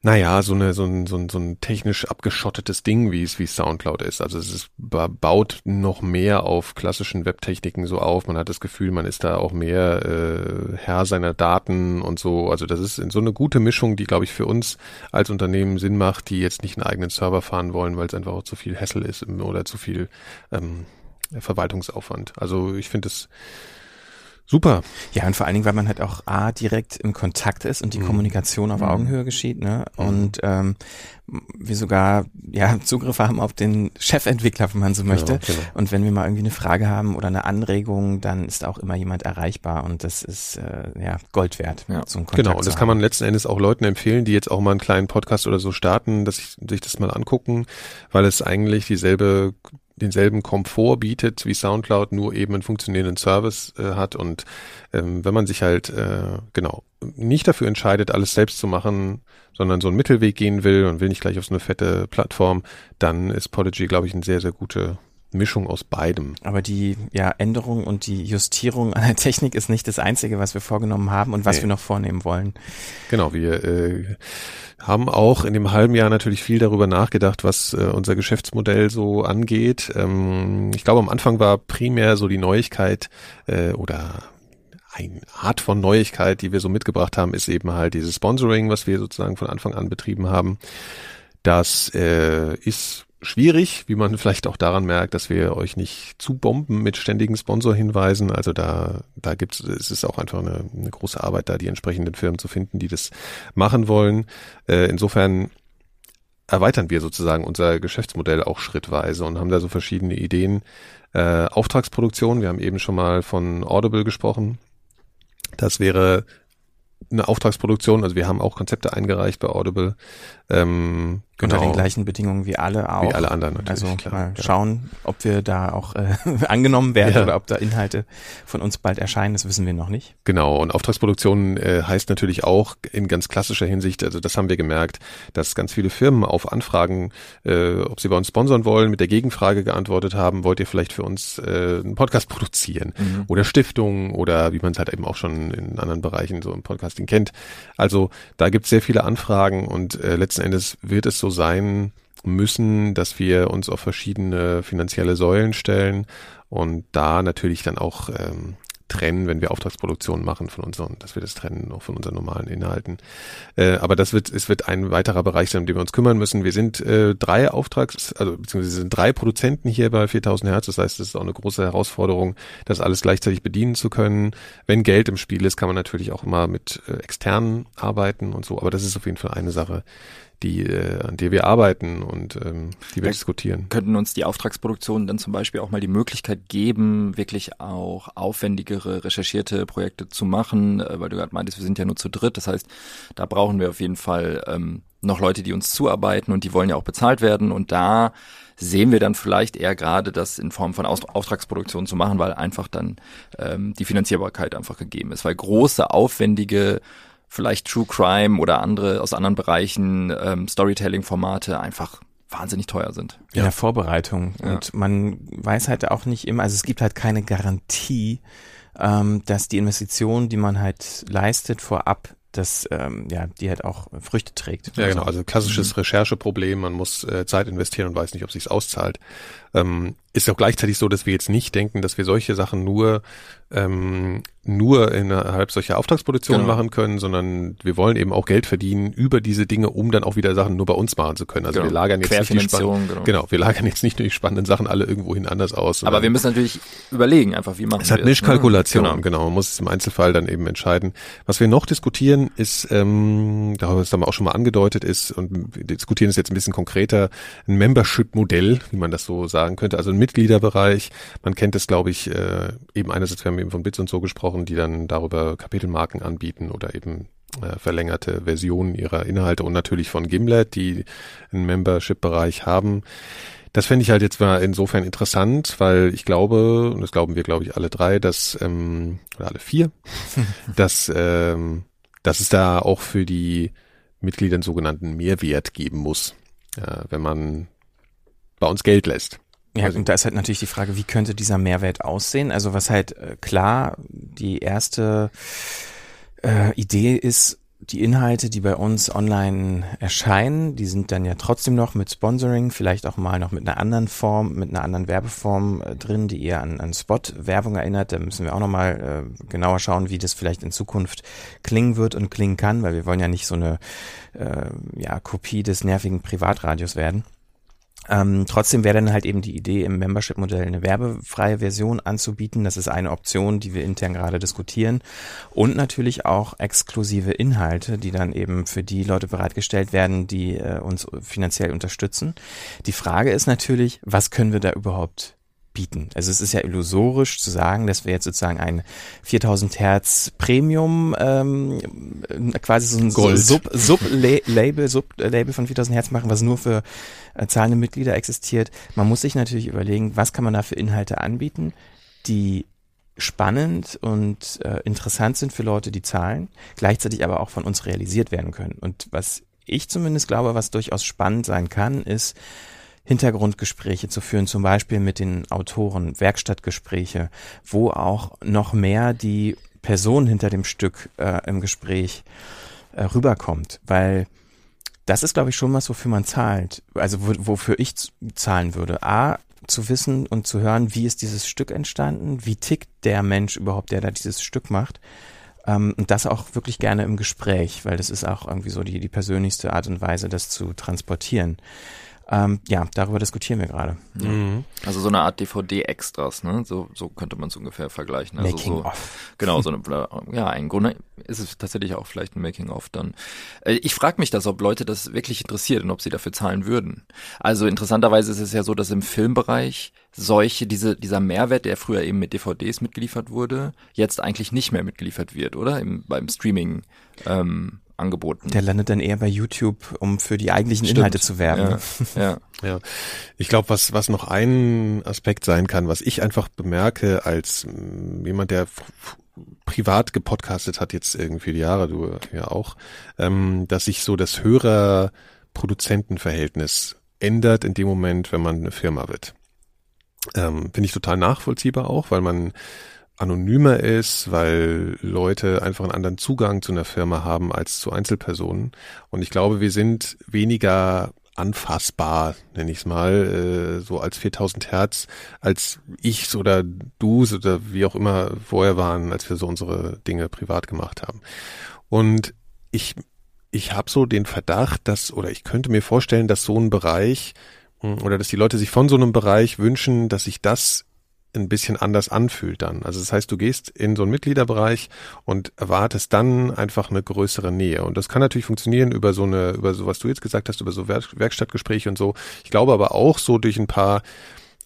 Naja, so eine so ein, so ein, so ein technisch abgeschottetes Ding, wie es wie Soundcloud ist. Also es ist, baut noch mehr auf klassischen Webtechniken so auf. Man hat das Gefühl, man ist da auch mehr äh, Herr seiner Daten und so. Also das ist so eine gute Mischung, die glaube ich für uns als Unternehmen Sinn macht, die jetzt nicht einen eigenen Server fahren wollen, weil es einfach auch zu viel Hassel ist oder zu viel ähm, Verwaltungsaufwand. Also ich finde es Super. Ja, und vor allen Dingen, weil man halt auch A, direkt im Kontakt ist und die mhm. Kommunikation auf mhm. Augenhöhe geschieht, ne? Mhm. Und ähm, wir sogar ja Zugriff haben auf den Chefentwickler, wenn man so möchte. Genau, genau. Und wenn wir mal irgendwie eine Frage haben oder eine Anregung, dann ist auch immer jemand erreichbar und das ist äh, ja Gold wert. Ja. So genau, und das kann man letzten Endes auch Leuten empfehlen, die jetzt auch mal einen kleinen Podcast oder so starten, dass sich sich das mal angucken, weil es eigentlich dieselbe denselben Komfort bietet wie SoundCloud, nur eben einen funktionierenden Service äh, hat. Und ähm, wenn man sich halt äh, genau nicht dafür entscheidet, alles selbst zu machen, sondern so einen Mittelweg gehen will und will nicht gleich auf so eine fette Plattform, dann ist Podigy, glaube ich, eine sehr, sehr gute Mischung aus beidem. Aber die ja, Änderung und die Justierung an der Technik ist nicht das Einzige, was wir vorgenommen haben und was nee. wir noch vornehmen wollen. Genau, wir äh, haben auch in dem halben Jahr natürlich viel darüber nachgedacht, was äh, unser Geschäftsmodell so angeht. Ähm, ich glaube, am Anfang war primär so die Neuigkeit äh, oder eine Art von Neuigkeit, die wir so mitgebracht haben, ist eben halt dieses Sponsoring, was wir sozusagen von Anfang an betrieben haben. Das äh, ist schwierig, wie man vielleicht auch daran merkt, dass wir euch nicht zu bomben mit ständigen Sponsorhinweisen. Also da, da gibt es, ist auch einfach eine, eine große Arbeit da, die entsprechenden Firmen zu finden, die das machen wollen. Äh, insofern erweitern wir sozusagen unser Geschäftsmodell auch schrittweise und haben da so verschiedene Ideen. Äh, Auftragsproduktion, wir haben eben schon mal von Audible gesprochen. Das wäre eine Auftragsproduktion, also wir haben auch Konzepte eingereicht bei Audible, ähm, genau. Unter den gleichen Bedingungen wie alle auch. Wie alle anderen natürlich. Also klar, mal ja. schauen, ob wir da auch äh, angenommen werden ja. oder ob da Inhalte von uns bald erscheinen, das wissen wir noch nicht. Genau, und Auftragsproduktion äh, heißt natürlich auch in ganz klassischer Hinsicht, also das haben wir gemerkt, dass ganz viele Firmen auf Anfragen, äh, ob sie bei uns sponsern wollen, mit der Gegenfrage geantwortet haben, wollt ihr vielleicht für uns äh, einen Podcast produzieren mhm. oder Stiftungen oder wie man es halt eben auch schon in anderen Bereichen so im Podcasting kennt. Also da gibt es sehr viele Anfragen und äh, letzten Endes wird es so sein müssen, dass wir uns auf verschiedene finanzielle Säulen stellen und da natürlich dann auch ähm, trennen, wenn wir Auftragsproduktion machen von unseren, dass wir das trennen auch von unseren normalen Inhalten. Äh, aber das wird, es wird ein weiterer Bereich sein, um den wir uns kümmern müssen. Wir sind äh, drei Auftrags, also beziehungsweise sind drei Produzenten hier bei 4000 Hertz. Das heißt, es ist auch eine große Herausforderung, das alles gleichzeitig bedienen zu können. Wenn Geld im Spiel ist, kann man natürlich auch immer mit äh, externen arbeiten und so. Aber das ist auf jeden Fall eine Sache, die, äh, an der wir arbeiten und ähm, die wir da diskutieren. Könnten uns die Auftragsproduktionen dann zum Beispiel auch mal die Möglichkeit geben, wirklich auch aufwendigere, recherchierte Projekte zu machen, äh, weil du gerade meintest, wir sind ja nur zu dritt. Das heißt, da brauchen wir auf jeden Fall ähm, noch Leute, die uns zuarbeiten und die wollen ja auch bezahlt werden. Und da sehen wir dann vielleicht eher gerade das in Form von Auftragsproduktion zu machen, weil einfach dann ähm, die Finanzierbarkeit einfach gegeben ist. Weil große, aufwendige vielleicht True Crime oder andere aus anderen Bereichen ähm, Storytelling-Formate einfach wahnsinnig teuer sind. In ja. der Vorbereitung. Ja. Und man weiß halt auch nicht immer, also es gibt halt keine Garantie, ähm, dass die Investition, die man halt leistet, vorab dass ähm, ja die halt auch Früchte trägt. Ja, genau. Also klassisches mhm. Rechercheproblem. Man muss äh, Zeit investieren und weiß nicht, ob sich's auszahlt. Ähm, ist auch gleichzeitig so, dass wir jetzt nicht denken, dass wir solche Sachen nur ähm, nur innerhalb solcher Auftragsproduktionen genau. machen können, sondern wir wollen eben auch Geld verdienen über diese Dinge, um dann auch wieder Sachen nur bei uns machen zu können. Also genau. wir lagern jetzt nicht die spannenden, genau. genau. wir lagern jetzt nicht nur die spannenden Sachen alle irgendwohin anders aus. Aber wir müssen natürlich überlegen, einfach wie machen es wir hat Mischkalkulation, ne? genau. genau. Man muss es im Einzelfall dann eben entscheiden. Was wir noch diskutieren ist, ähm, darüber haben wir auch schon mal angedeutet, ist und wir diskutieren es jetzt ein bisschen konkreter, ein Membership-Modell, wie man das so sagen könnte, also ein Mitgliederbereich. Man kennt es, glaube ich, äh, eben einerseits, wir haben eben von Bits und so gesprochen, die dann darüber Kapitelmarken anbieten oder eben äh, verlängerte Versionen ihrer Inhalte und natürlich von Gimlet, die einen Membership-Bereich haben. Das fände ich halt jetzt mal insofern interessant, weil ich glaube, und das glauben wir, glaube ich, alle drei, dass, ähm, oder alle vier, dass, ähm, dass es da auch für die Mitglieder einen sogenannten Mehrwert geben muss, äh, wenn man bei uns Geld lässt. Ja, also, und da ist halt natürlich die Frage, wie könnte dieser Mehrwert aussehen? Also was halt äh, klar die erste äh, Idee ist, die Inhalte, die bei uns online erscheinen, die sind dann ja trotzdem noch mit Sponsoring, vielleicht auch mal noch mit einer anderen Form, mit einer anderen Werbeform äh, drin, die eher an, an Spot-Werbung erinnert. Da müssen wir auch nochmal äh, genauer schauen, wie das vielleicht in Zukunft klingen wird und klingen kann, weil wir wollen ja nicht so eine äh, ja, Kopie des nervigen Privatradios werden. Ähm, trotzdem wäre dann halt eben die Idee, im Membership-Modell eine werbefreie Version anzubieten. Das ist eine Option, die wir intern gerade diskutieren. Und natürlich auch exklusive Inhalte, die dann eben für die Leute bereitgestellt werden, die äh, uns finanziell unterstützen. Die Frage ist natürlich, was können wir da überhaupt bieten. Also es ist ja illusorisch zu sagen, dass wir jetzt sozusagen ein 4000 Hertz Premium, ähm, quasi so ein Gold. Sub, Sub-Label Sub -Label von 4000 Hertz machen, was nur für äh, zahlende Mitglieder existiert. Man muss sich natürlich überlegen, was kann man da für Inhalte anbieten, die spannend und äh, interessant sind für Leute, die zahlen, gleichzeitig aber auch von uns realisiert werden können. Und was ich zumindest glaube, was durchaus spannend sein kann, ist, Hintergrundgespräche zu führen, zum Beispiel mit den Autoren, Werkstattgespräche, wo auch noch mehr die Person hinter dem Stück äh, im Gespräch äh, rüberkommt, weil das ist, glaube ich, schon was, wofür man zahlt. Also wo, wofür ich zahlen würde. A, zu wissen und zu hören, wie ist dieses Stück entstanden, wie tickt der Mensch überhaupt, der da dieses Stück macht. Ähm, und das auch wirklich gerne im Gespräch, weil das ist auch irgendwie so die, die persönlichste Art und Weise, das zu transportieren. Ähm, ja, darüber diskutieren wir gerade. Mhm. Also so eine Art DVD-Extras, ne? So, so könnte man es ungefähr vergleichen. Also Making so, of. Genau, so eine, ja, im Grunde ist es tatsächlich auch vielleicht ein Making-of dann. Äh, Ich frage mich das, ob Leute das wirklich interessiert und ob sie dafür zahlen würden. Also interessanterweise ist es ja so, dass im Filmbereich solche, diese, dieser Mehrwert, der früher eben mit DVDs mitgeliefert wurde, jetzt eigentlich nicht mehr mitgeliefert wird, oder? Im, beim Streaming. Ähm, angeboten. Der landet dann eher bei YouTube, um für die eigentlichen Stimmt. Inhalte zu werben. Ja, ja. Ja, ich glaube, was was noch ein Aspekt sein kann, was ich einfach bemerke als mh, jemand, der privat gepodcastet hat jetzt irgendwie die Jahre, du ja auch, ähm, dass sich so das Hörer-Produzenten-Verhältnis ändert in dem Moment, wenn man eine Firma wird. Ähm, Finde ich total nachvollziehbar auch, weil man anonymer ist, weil Leute einfach einen anderen Zugang zu einer Firma haben als zu Einzelpersonen. Und ich glaube, wir sind weniger anfassbar, nenne ich es mal, äh, so als 4000 Hertz, als ich oder du oder wie auch immer vorher waren, als wir so unsere Dinge privat gemacht haben. Und ich, ich habe so den Verdacht, dass, oder ich könnte mir vorstellen, dass so ein Bereich mh, oder dass die Leute sich von so einem Bereich wünschen, dass sich das ein bisschen anders anfühlt dann. Also das heißt, du gehst in so einen Mitgliederbereich und erwartest dann einfach eine größere Nähe. Und das kann natürlich funktionieren über so eine, über so, was du jetzt gesagt hast, über so Werk Werkstattgespräche und so. Ich glaube aber auch so durch ein paar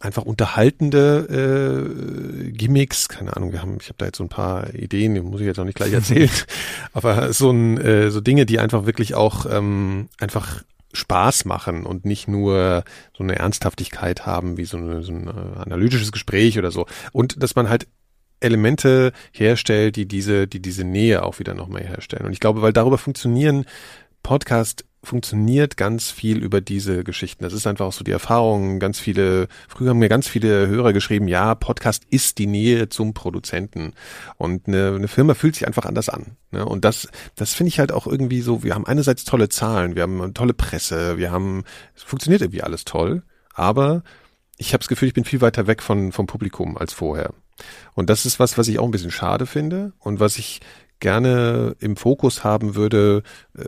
einfach unterhaltende äh, Gimmicks, keine Ahnung, wir haben, ich habe da jetzt so ein paar Ideen, die muss ich jetzt auch nicht gleich erzählen, aber so ein, äh, so Dinge, die einfach wirklich auch ähm, einfach Spaß machen und nicht nur so eine Ernsthaftigkeit haben wie so, eine, so ein äh, analytisches Gespräch oder so. Und dass man halt Elemente herstellt, die diese, die diese Nähe auch wieder noch mehr herstellen. Und ich glaube, weil darüber funktionieren Podcast funktioniert ganz viel über diese Geschichten. Das ist einfach auch so die Erfahrung. Ganz viele, früher haben mir ganz viele Hörer geschrieben, ja, Podcast ist die Nähe zum Produzenten. Und eine, eine Firma fühlt sich einfach anders an. Ne? Und das, das finde ich halt auch irgendwie so, wir haben einerseits tolle Zahlen, wir haben tolle Presse, wir haben, es funktioniert irgendwie alles toll, aber ich habe das Gefühl, ich bin viel weiter weg von, vom Publikum als vorher. Und das ist was, was ich auch ein bisschen schade finde und was ich gerne im Fokus haben würde, äh,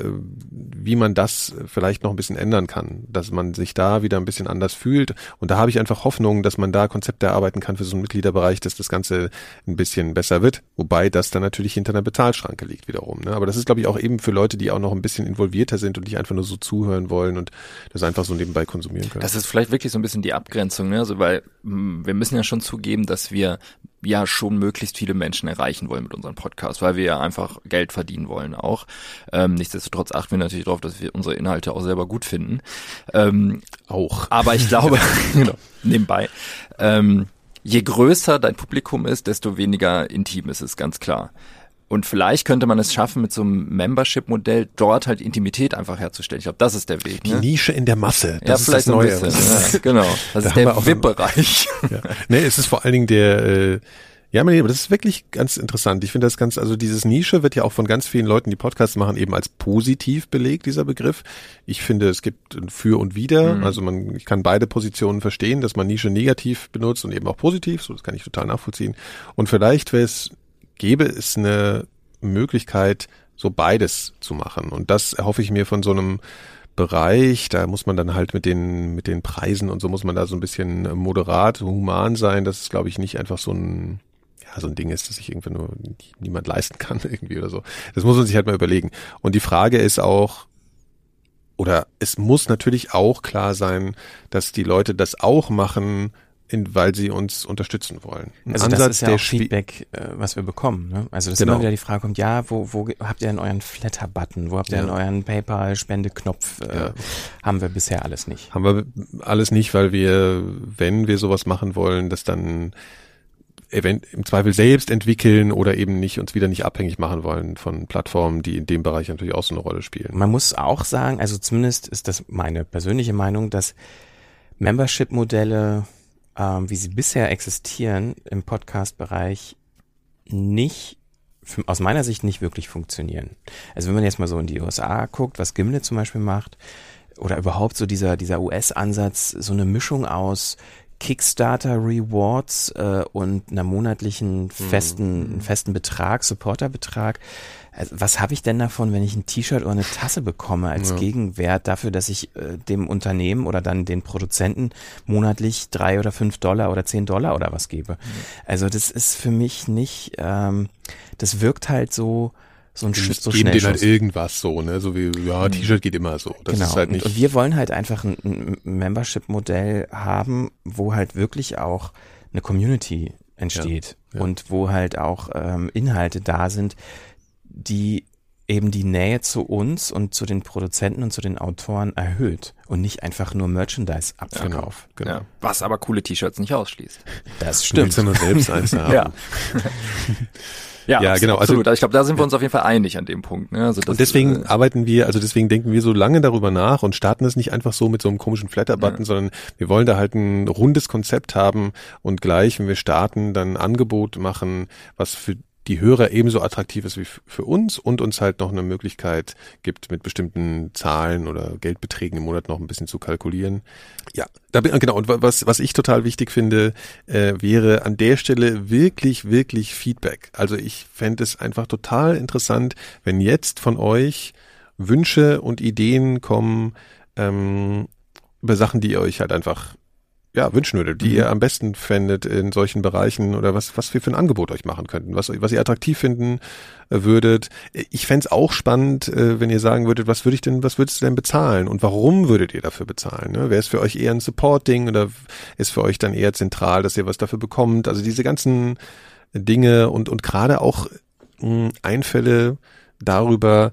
wie man das vielleicht noch ein bisschen ändern kann, dass man sich da wieder ein bisschen anders fühlt. Und da habe ich einfach Hoffnung, dass man da Konzepte erarbeiten kann für so einen Mitgliederbereich, dass das Ganze ein bisschen besser wird. Wobei das dann natürlich hinter einer Bezahlschranke liegt wiederum. Ne? Aber das ist, glaube ich, auch eben für Leute, die auch noch ein bisschen involvierter sind und nicht einfach nur so zuhören wollen und das einfach so nebenbei konsumieren können. Das ist vielleicht wirklich so ein bisschen die Abgrenzung, ne? Also weil mh, wir müssen ja schon zugeben, dass wir ja schon möglichst viele Menschen erreichen wollen mit unserem Podcast, weil wir ja einfach Geld verdienen wollen auch. Ähm, nichtsdestotrotz achten wir natürlich darauf, dass wir unsere Inhalte auch selber gut finden. Ähm, auch. aber ich glaube, genau, nebenbei, ähm, je größer dein Publikum ist, desto weniger intim ist es, ganz klar. Und vielleicht könnte man es schaffen, mit so einem Membership-Modell dort halt Intimität einfach herzustellen. Ich glaube, das ist der Weg. Die Ne? Nische in der Masse. Das ja, ist vielleicht das ein Neue. bisschen. Ja, genau. Das Da ist der VIP-Bereich. Ja. Nee, es ist vor allen Dingen der, äh, Ja, aber das ist wirklich ganz interessant. Ich finde das ganz, also dieses Nische wird ja auch von ganz vielen Leuten, die Podcasts machen, eben als positiv belegt, dieser Begriff. Ich finde, es gibt für und wider. Mhm. Also man, ich kann beide Positionen verstehen, dass man Nische negativ benutzt und eben auch positiv. So, das kann ich total nachvollziehen. Und vielleicht wäre es, gäbe es eine Möglichkeit, so beides zu machen. Und das erhoffe ich mir von so einem Bereich. Da muss man dann halt mit den, mit den Preisen und so muss man da so ein bisschen moderat, human sein. Das ist, glaube ich, nicht einfach so ein, ja, so ein Ding ist, dass sich irgendwie nur niemand leisten kann irgendwie oder so. Das muss man sich halt mal überlegen. Und die Frage ist auch, oder es muss natürlich auch klar sein, dass die Leute das auch machen, in, weil sie uns unterstützen wollen. Ein also Ansatz, das ist ja auch Feedback, äh, was wir bekommen. Ne? Also dass genau. immer wieder die Frage kommt, ja, wo, wo habt ihr denn euren Flatter-Button? Wo habt ihr ja. denn euren PayPal-Spendeknopf? Äh, ja. Haben wir bisher alles nicht. Haben wir alles nicht, weil wir, wenn wir sowas machen wollen, das dann event im Zweifel selbst entwickeln oder eben nicht uns wieder nicht abhängig machen wollen von Plattformen, die in dem Bereich natürlich auch so eine Rolle spielen. Man muss auch sagen, also zumindest ist das meine persönliche Meinung, dass Membership-Modelle, ähm, wie sie bisher existieren im Podcast-Bereich, nicht aus meiner Sicht nicht wirklich funktionieren. Also wenn man jetzt mal so in die USA guckt, was Gimlet zum Beispiel macht, oder überhaupt so dieser, dieser US-Ansatz, so eine Mischung aus Kickstarter Rewards äh, und einer monatlichen festen, mhm. festen Betrag, Supporterbetrag. Also was habe ich denn davon, wenn ich ein T-Shirt oder eine Tasse bekomme als ja. Gegenwert dafür, dass ich äh, dem Unternehmen oder dann den Produzenten monatlich drei oder fünf Dollar oder zehn Dollar oder was gebe? Mhm. Also das ist für mich nicht, ähm, das wirkt halt so, so ein Schuss, so geben denen halt irgendwas so, ne, so wie, ja, mhm. T-Shirt geht immer so. Das genau. ist halt nicht und, und wir wollen halt einfach ein, ein Membership-Modell haben, wo halt wirklich auch eine Community entsteht ja, ja. und wo halt auch ähm, Inhalte da sind, die eben die Nähe zu uns und zu den Produzenten und zu den Autoren erhöht und nicht einfach nur Merchandise-Abverkauf. Genau, genau. Ja, was aber coole T-Shirts nicht ausschließt. Das stimmt. Du ja nur selbst eins haben. ja. Ja, ja genau. Also, absolut. Also, ich glaube, da sind wir uns auf jeden Fall einig an dem Punkt. Ne? Also und deswegen äh, arbeiten wir, also deswegen denken wir so lange darüber nach und starten das nicht einfach so mit so einem komischen Flatter-Button, ja. sondern wir wollen da halt ein rundes Konzept haben und gleich, wenn wir starten, dann ein Angebot machen, was für die Hörer ebenso attraktiv ist wie für uns und uns halt noch eine Möglichkeit gibt, mit bestimmten Zahlen oder Geldbeträgen im Monat noch ein bisschen zu kalkulieren. Ja, da bin, genau. Und was, was ich total wichtig finde, äh, wäre an der Stelle wirklich, wirklich Feedback. Also ich fände es einfach total interessant, wenn jetzt von euch Wünsche und Ideen kommen, ähm, über Sachen, die ihr euch halt einfach ja, wünschen würdet, die mhm. ihr am besten fändet in solchen Bereichen oder was, was wir für ein Angebot euch machen könnten, was, was ihr attraktiv finden äh, würdet. Ich fände auch spannend, äh, wenn ihr sagen würdet, was würde ich denn, was würdest du denn bezahlen und warum würdet ihr dafür bezahlen? Ne? Wäre es für euch eher ein Supporting oder ist für euch dann eher zentral, dass ihr was dafür bekommt? Also diese ganzen Dinge und, und gerade auch mh, hm, Einfälle darüber,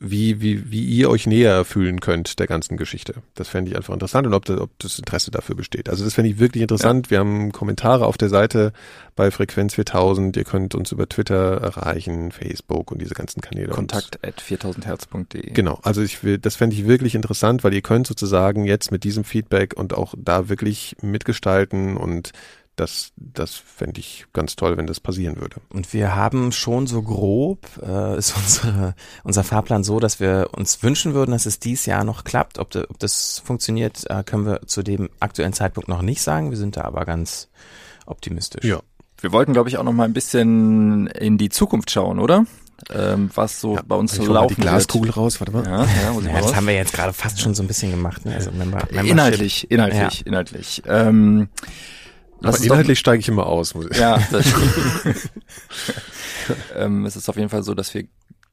wie, wie, wie ihr euch näher fühlen könnt der ganzen Geschichte. Das fände ich einfach interessant und ob das, ob das Interesse dafür besteht. Also das fände ich wirklich interessant. Ja. Wir haben Kommentare auf der Seite bei Frequenz 4000. Ihr könnt uns über Twitter erreichen, Facebook und diese ganzen Kanäle. Kontakt at 4000herz.de. Genau. Also ich will, das fände ich wirklich interessant, weil ihr könnt sozusagen jetzt mit diesem Feedback und auch da wirklich mitgestalten und das, das fände ich ganz toll, wenn das passieren würde. Und wir haben schon so grob, äh, ist unsere, unser Fahrplan so, dass wir uns wünschen würden, dass es dies Jahr noch klappt. Ob, de, ob das funktioniert, äh, können wir zu dem aktuellen Zeitpunkt noch nicht sagen. Wir sind da aber ganz optimistisch. Ja. Wir wollten, glaube ich, auch noch mal ein bisschen in die Zukunft schauen, oder? ähm, was so ja, bei uns so laufen die Glaskugel wird. raus, warte mal. Ja, ja, ja das haben wir jetzt gerade fast schon so ein bisschen gemacht. Ne? Also Member, inhaltlich, inhaltlich, inhaltlich. Ähm, aber inhaltlich steige ich immer aus. Muss ich. Ja, das ähm, es ist auf jeden Fall so, dass wir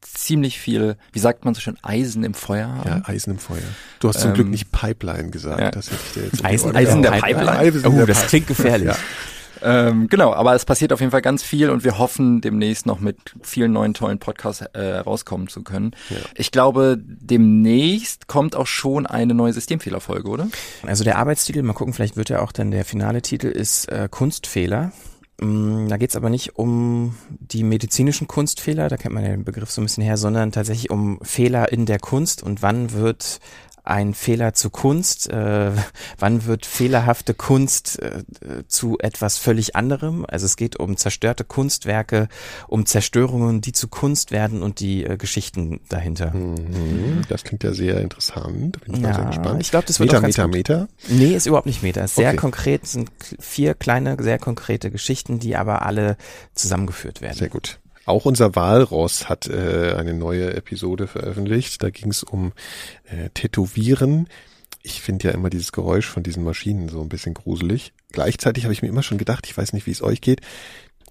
ziemlich viel, wie sagt man so schön, Eisen im Feuer haben. Ja, Eisen im Feuer. Du hast zum ähm, Glück nicht Pipeline gesagt. Ja. Das hätte ich dir jetzt Eisen, Eisen der Pipeline. Pipeline. Oh, das klingt gefährlich. Ja. Ähm, genau, aber es passiert auf jeden Fall ganz viel und wir hoffen demnächst noch mit vielen neuen tollen Podcasts äh, rauskommen zu können. Ja. Ich glaube, demnächst kommt auch schon eine neue Systemfehlerfolge, oder? Also der Arbeitstitel, mal gucken, vielleicht wird ja auch dann der finale Titel ist äh, Kunstfehler. Mm, da geht es aber nicht um die medizinischen Kunstfehler, da kennt man ja den Begriff so ein bisschen her, sondern tatsächlich um Fehler in der Kunst und wann wird ein Fehler zu Kunst? Äh, wann wird fehlerhafte Kunst äh, zu etwas völlig anderem? Also es geht um zerstörte Kunstwerke, um Zerstörungen, die zu Kunst werden und die äh, Geschichten dahinter. Mhm, das klingt ja sehr interessant. Bin ich ja, sehr gespannt. Ich glaube, das wird Meter, auch ganz Meter, gut. Meter? Nee, ist überhaupt nicht Meter. Ist sehr Okay. konkret, es sind vier kleine, sehr konkrete Geschichten, die aber alle zusammengeführt werden. Sehr gut. Auch unser Walross hat äh, eine neue Episode veröffentlicht. Da ging es um äh, Tätowieren. Ich finde ja immer dieses Geräusch von diesen Maschinen so ein bisschen gruselig. Gleichzeitig habe ich mir immer schon gedacht, ich weiß nicht, wie es euch geht,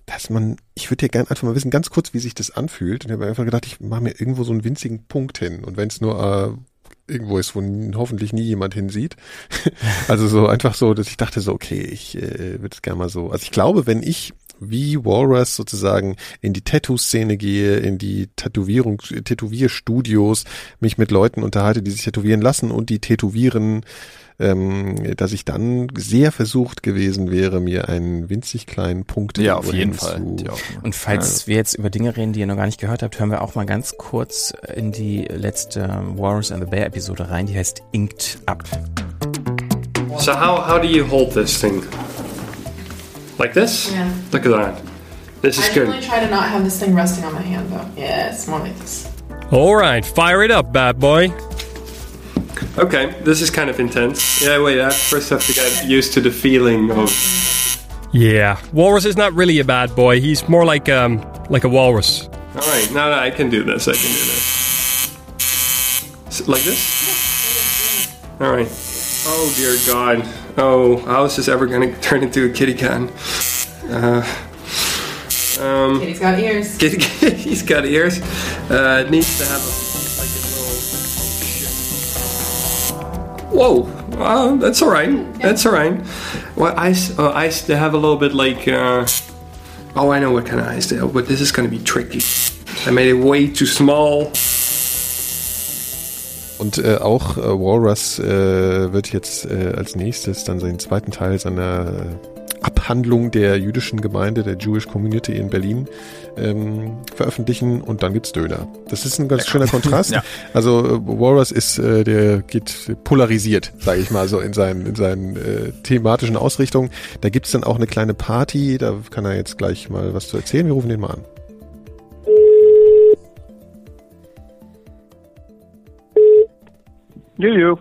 dass man, ich würde ja gerne einfach mal wissen, ganz kurz, wie sich das anfühlt. Und ich habe einfach gedacht, ich mache mir irgendwo so einen winzigen Punkt hin. Und wenn es nur äh, irgendwo ist, wo hoffentlich nie jemand hinsieht. also so einfach so, dass ich dachte so, okay, ich äh, würde es gerne mal so. Also ich glaube, wenn ich wie Walrus sozusagen in die Tattoo-Szene gehe, in die Tätowierung, Tätowierstudios, mich mit Leuten unterhalte, die sich tätowieren lassen und die tätowieren, ähm, dass ich dann sehr versucht gewesen wäre, mir einen winzig kleinen Punkt Ja, auf jeden Fall. Und falls wir jetzt über Dinge reden, die ihr noch gar nicht gehört habt, hören wir auch mal ganz kurz in die letzte Walrus and the Bear Episode rein, die heißt Inked Up. So how, how do you hold this thing? Like this? Yeah. Look at that. This is good. I good. generally try to not have this thing resting on my hand though. Yeah, it's more like this. All right, fire it up, bad boy. Okay, this is kind of intense. Yeah, wait, I first have to get used to the feeling of. Yeah, Walrus is not really a bad boy. He's more like um like a walrus. Alright, no, no, I can do this. I can do this. Like this? Alright. Oh, dear God. Oh, how is this ever gonna turn into a kitty cat? Uh, um. Kitty's got ears. Kitty, he's got ears. Uh, it needs to have a, like a little. Whoa! Uh, that's all right. That's all right. Well, eyes, uh, eyes. They have a little bit like. Uh, oh, I know what kind of eyes they have, but this is gonna be tricky. I made it way too small. Und äh, auch äh, Walrus äh, wird jetzt äh, als nächstes dann seinen zweiten Teil seiner äh, Abhandlung der jüdischen Gemeinde, der Jewish Community in Berlin ähm, veröffentlichen und dann gibt's Döner. Das ist ein ganz schöner Kontrast. Ja. Also äh, Walrus ist, äh, der geht polarisiert, sage ich mal so, in seinen, in seinen äh, thematischen Ausrichtungen. Da gibt's dann auch eine kleine Party, da kann er jetzt gleich mal was zu erzählen. Wir rufen den mal an. Juju.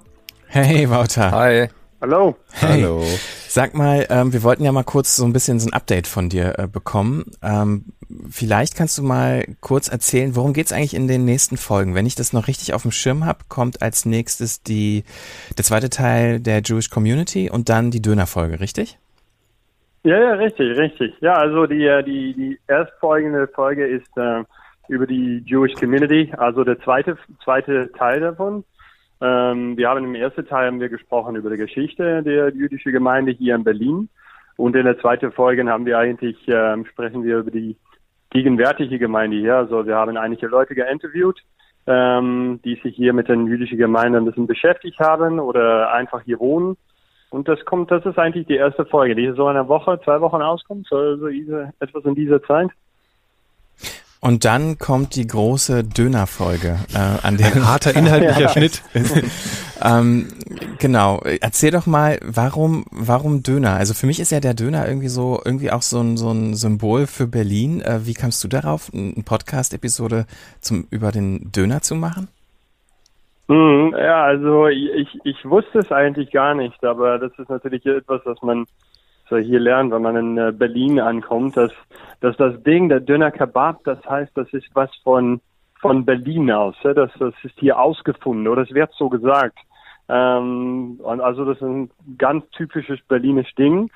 Hey Wouter. Hi. Hallo. Hey. Hallo. Sag mal, ähm, wir wollten ja mal kurz so ein bisschen so ein Update von dir äh, bekommen. Ähm, vielleicht kannst du mal kurz erzählen, worum geht's eigentlich in den nächsten Folgen? Wenn ich das noch richtig auf dem Schirm habe, kommt als nächstes die der zweite Teil der Jewish Community und dann die Dönerfolge, richtig? Ja, ja, richtig, richtig. Ja, also die, äh, die, die erstfolgende Folge ist äh, über die Jewish Community, also der zweite, zweite Teil davon. Ähm, wir haben im ersten Teil haben wir gesprochen über die Geschichte der jüdischen Gemeinde hier in Berlin. Und in der zweiten Folge haben wir eigentlich, ähm, sprechen wir über die gegenwärtige Gemeinde hier. Also wir haben einige Leute geinterviewt, ähm, die sich hier mit den jüdischen Gemeinden ein bisschen beschäftigt haben oder einfach hier wohnen. Und das kommt, das ist eigentlich die erste Folge, die so in einer Woche, zwei Wochen auskommt, so, so diese, etwas in dieser Zeit. Und dann kommt die große Dönerfolge, äh, an der Ein harter inhaltlicher Schnitt. ähm, genau. Erzähl doch mal, warum, warum Döner? Also für mich ist ja der Döner irgendwie so, irgendwie auch so ein, so ein Symbol für Berlin. Äh, wie kamst du darauf, eine Podcast-Episode zum, über den Döner zu machen? Mhm, ja, also ich, ich wusste es eigentlich gar nicht, aber das ist natürlich etwas, was man hier lernt, wenn man in äh, Berlin ankommt, dass, dass das Ding, der Döner Kebab, das heißt, das ist was von, von Berlin aus, das, das ist hier ausgefunden oder es wird so gesagt. Ähm, und also das ist ein ganz typisches berlinisches Ding.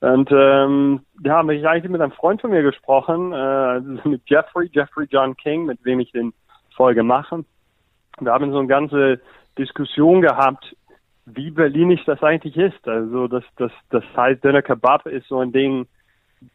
Und ähm, ja, habe ich eigentlich mit einem Freund von mir gesprochen, äh, mit Jeffrey, Jeffrey John King, mit wem ich den Folge mache. Wir haben so eine ganze Diskussion gehabt, wie berlinisch das eigentlich ist. Also das, das, das heißt, Döner Kebab ist so ein Ding,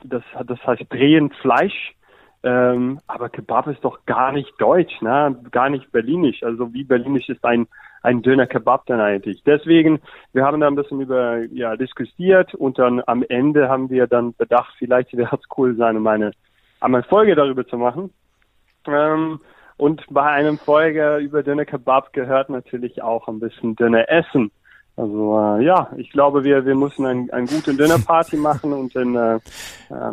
das, das heißt drehend Fleisch. Ähm, aber Kebab ist doch gar nicht deutsch, ne? gar nicht berlinisch. Also wie berlinisch ist ein, ein Döner Kebab dann eigentlich? Deswegen, wir haben da ein bisschen über ja, diskutiert und dann am Ende haben wir dann bedacht, vielleicht wäre es cool sein, um eine, um eine Folge darüber zu machen. Ähm, Und bei einem Folge über Döner Kebab gehört natürlich auch ein bisschen Döner Essen. Also äh, ja, ich glaube, wir wir müssen ein, ein gute Dönerparty machen und dann äh, äh,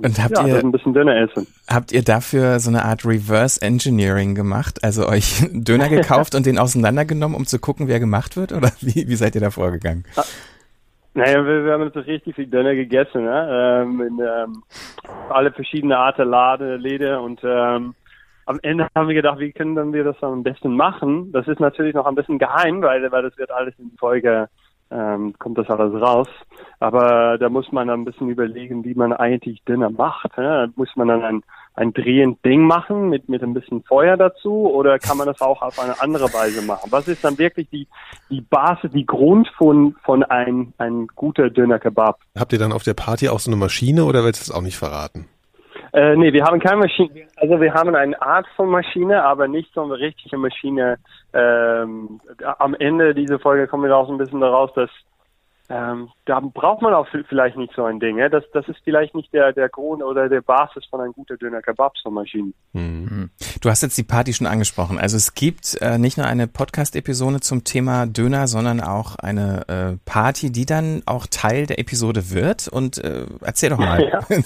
Und habt ja, ihr- ein bisschen Döner essen. Habt ihr dafür so eine Art Reverse Engineering gemacht? Also euch Döner gekauft und den auseinandergenommen, um zu gucken, wer gemacht wird? Oder wie, wie seid ihr da vorgegangen? Naja, wir, wir haben natürlich richtig viel Döner gegessen, ne? ähm, in ähm, alle verschiedene Arten Lade, Läde und ähm, am Ende haben wir gedacht, wie können dann wir das am besten machen? Das ist natürlich noch ein bisschen geheim, weil, weil das wird alles in Folge, ähm, kommt das alles raus. Aber da muss man ein bisschen überlegen, wie man eigentlich Döner macht. Ne? Muss man dann ein, ein drehend Ding machen mit, mit ein bisschen Feuer dazu oder kann man das auch auf eine andere Weise machen? Was ist dann wirklich die, die Basis, die Grund von, von ein, ein guter Döner Kebab? Habt ihr dann auf der Party auch so eine Maschine oder willst du das auch nicht verraten? Äh, nee, wir haben keine Maschine. Also wir haben eine Art von Maschine, aber nicht so eine richtige Maschine. Ähm, am Ende dieser Folge kommen wir auch so ein bisschen daraus, dass ähm, da braucht man auch vielleicht nicht so ein Ding. Ja? Das, das ist vielleicht nicht der, der Grund oder der Basis von einem guten Döner Kebab, so Maschinen. Du hast jetzt die Party schon angesprochen. Also es gibt äh, nicht nur eine Podcast-Episode zum Thema Döner, sondern auch eine äh, Party, die dann auch Teil der Episode wird. Und äh, erzähl doch mal. Ja.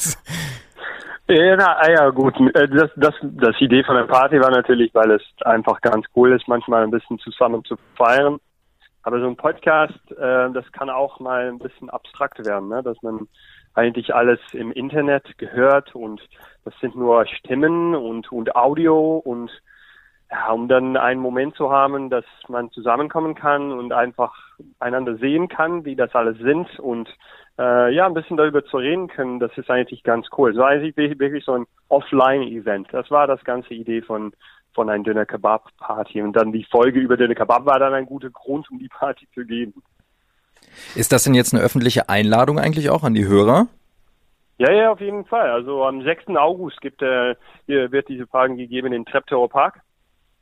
Ja, na, ah ja, gut. Äh, Das, das, das Idee von der Party war natürlich, weil es einfach ganz cool ist, manchmal ein bisschen zusammen zu feiern. Aber so ein Podcast, äh, das kann auch mal ein bisschen abstrakt werden, ne? dass man eigentlich alles im Internet gehört und das sind nur Stimmen und, und Audio und ja, um dann einen Moment zu haben, dass man zusammenkommen kann und einfach einander sehen kann, wie das alles sind und äh, ja, ein bisschen darüber zu reden können, das ist eigentlich ganz cool. So eigentlich wirklich so ein Offline-Event. Das war das ganze Idee von von einem Döner Kebab Party und dann die Folge über Döner Kebab war dann ein guter Grund, um die Party zu geben. Ist das denn jetzt eine öffentliche Einladung eigentlich auch an die Hörer? Ja, ja, auf jeden Fall. Also am 6. August gibt, äh, wird diese Party gegeben in Treptower Park.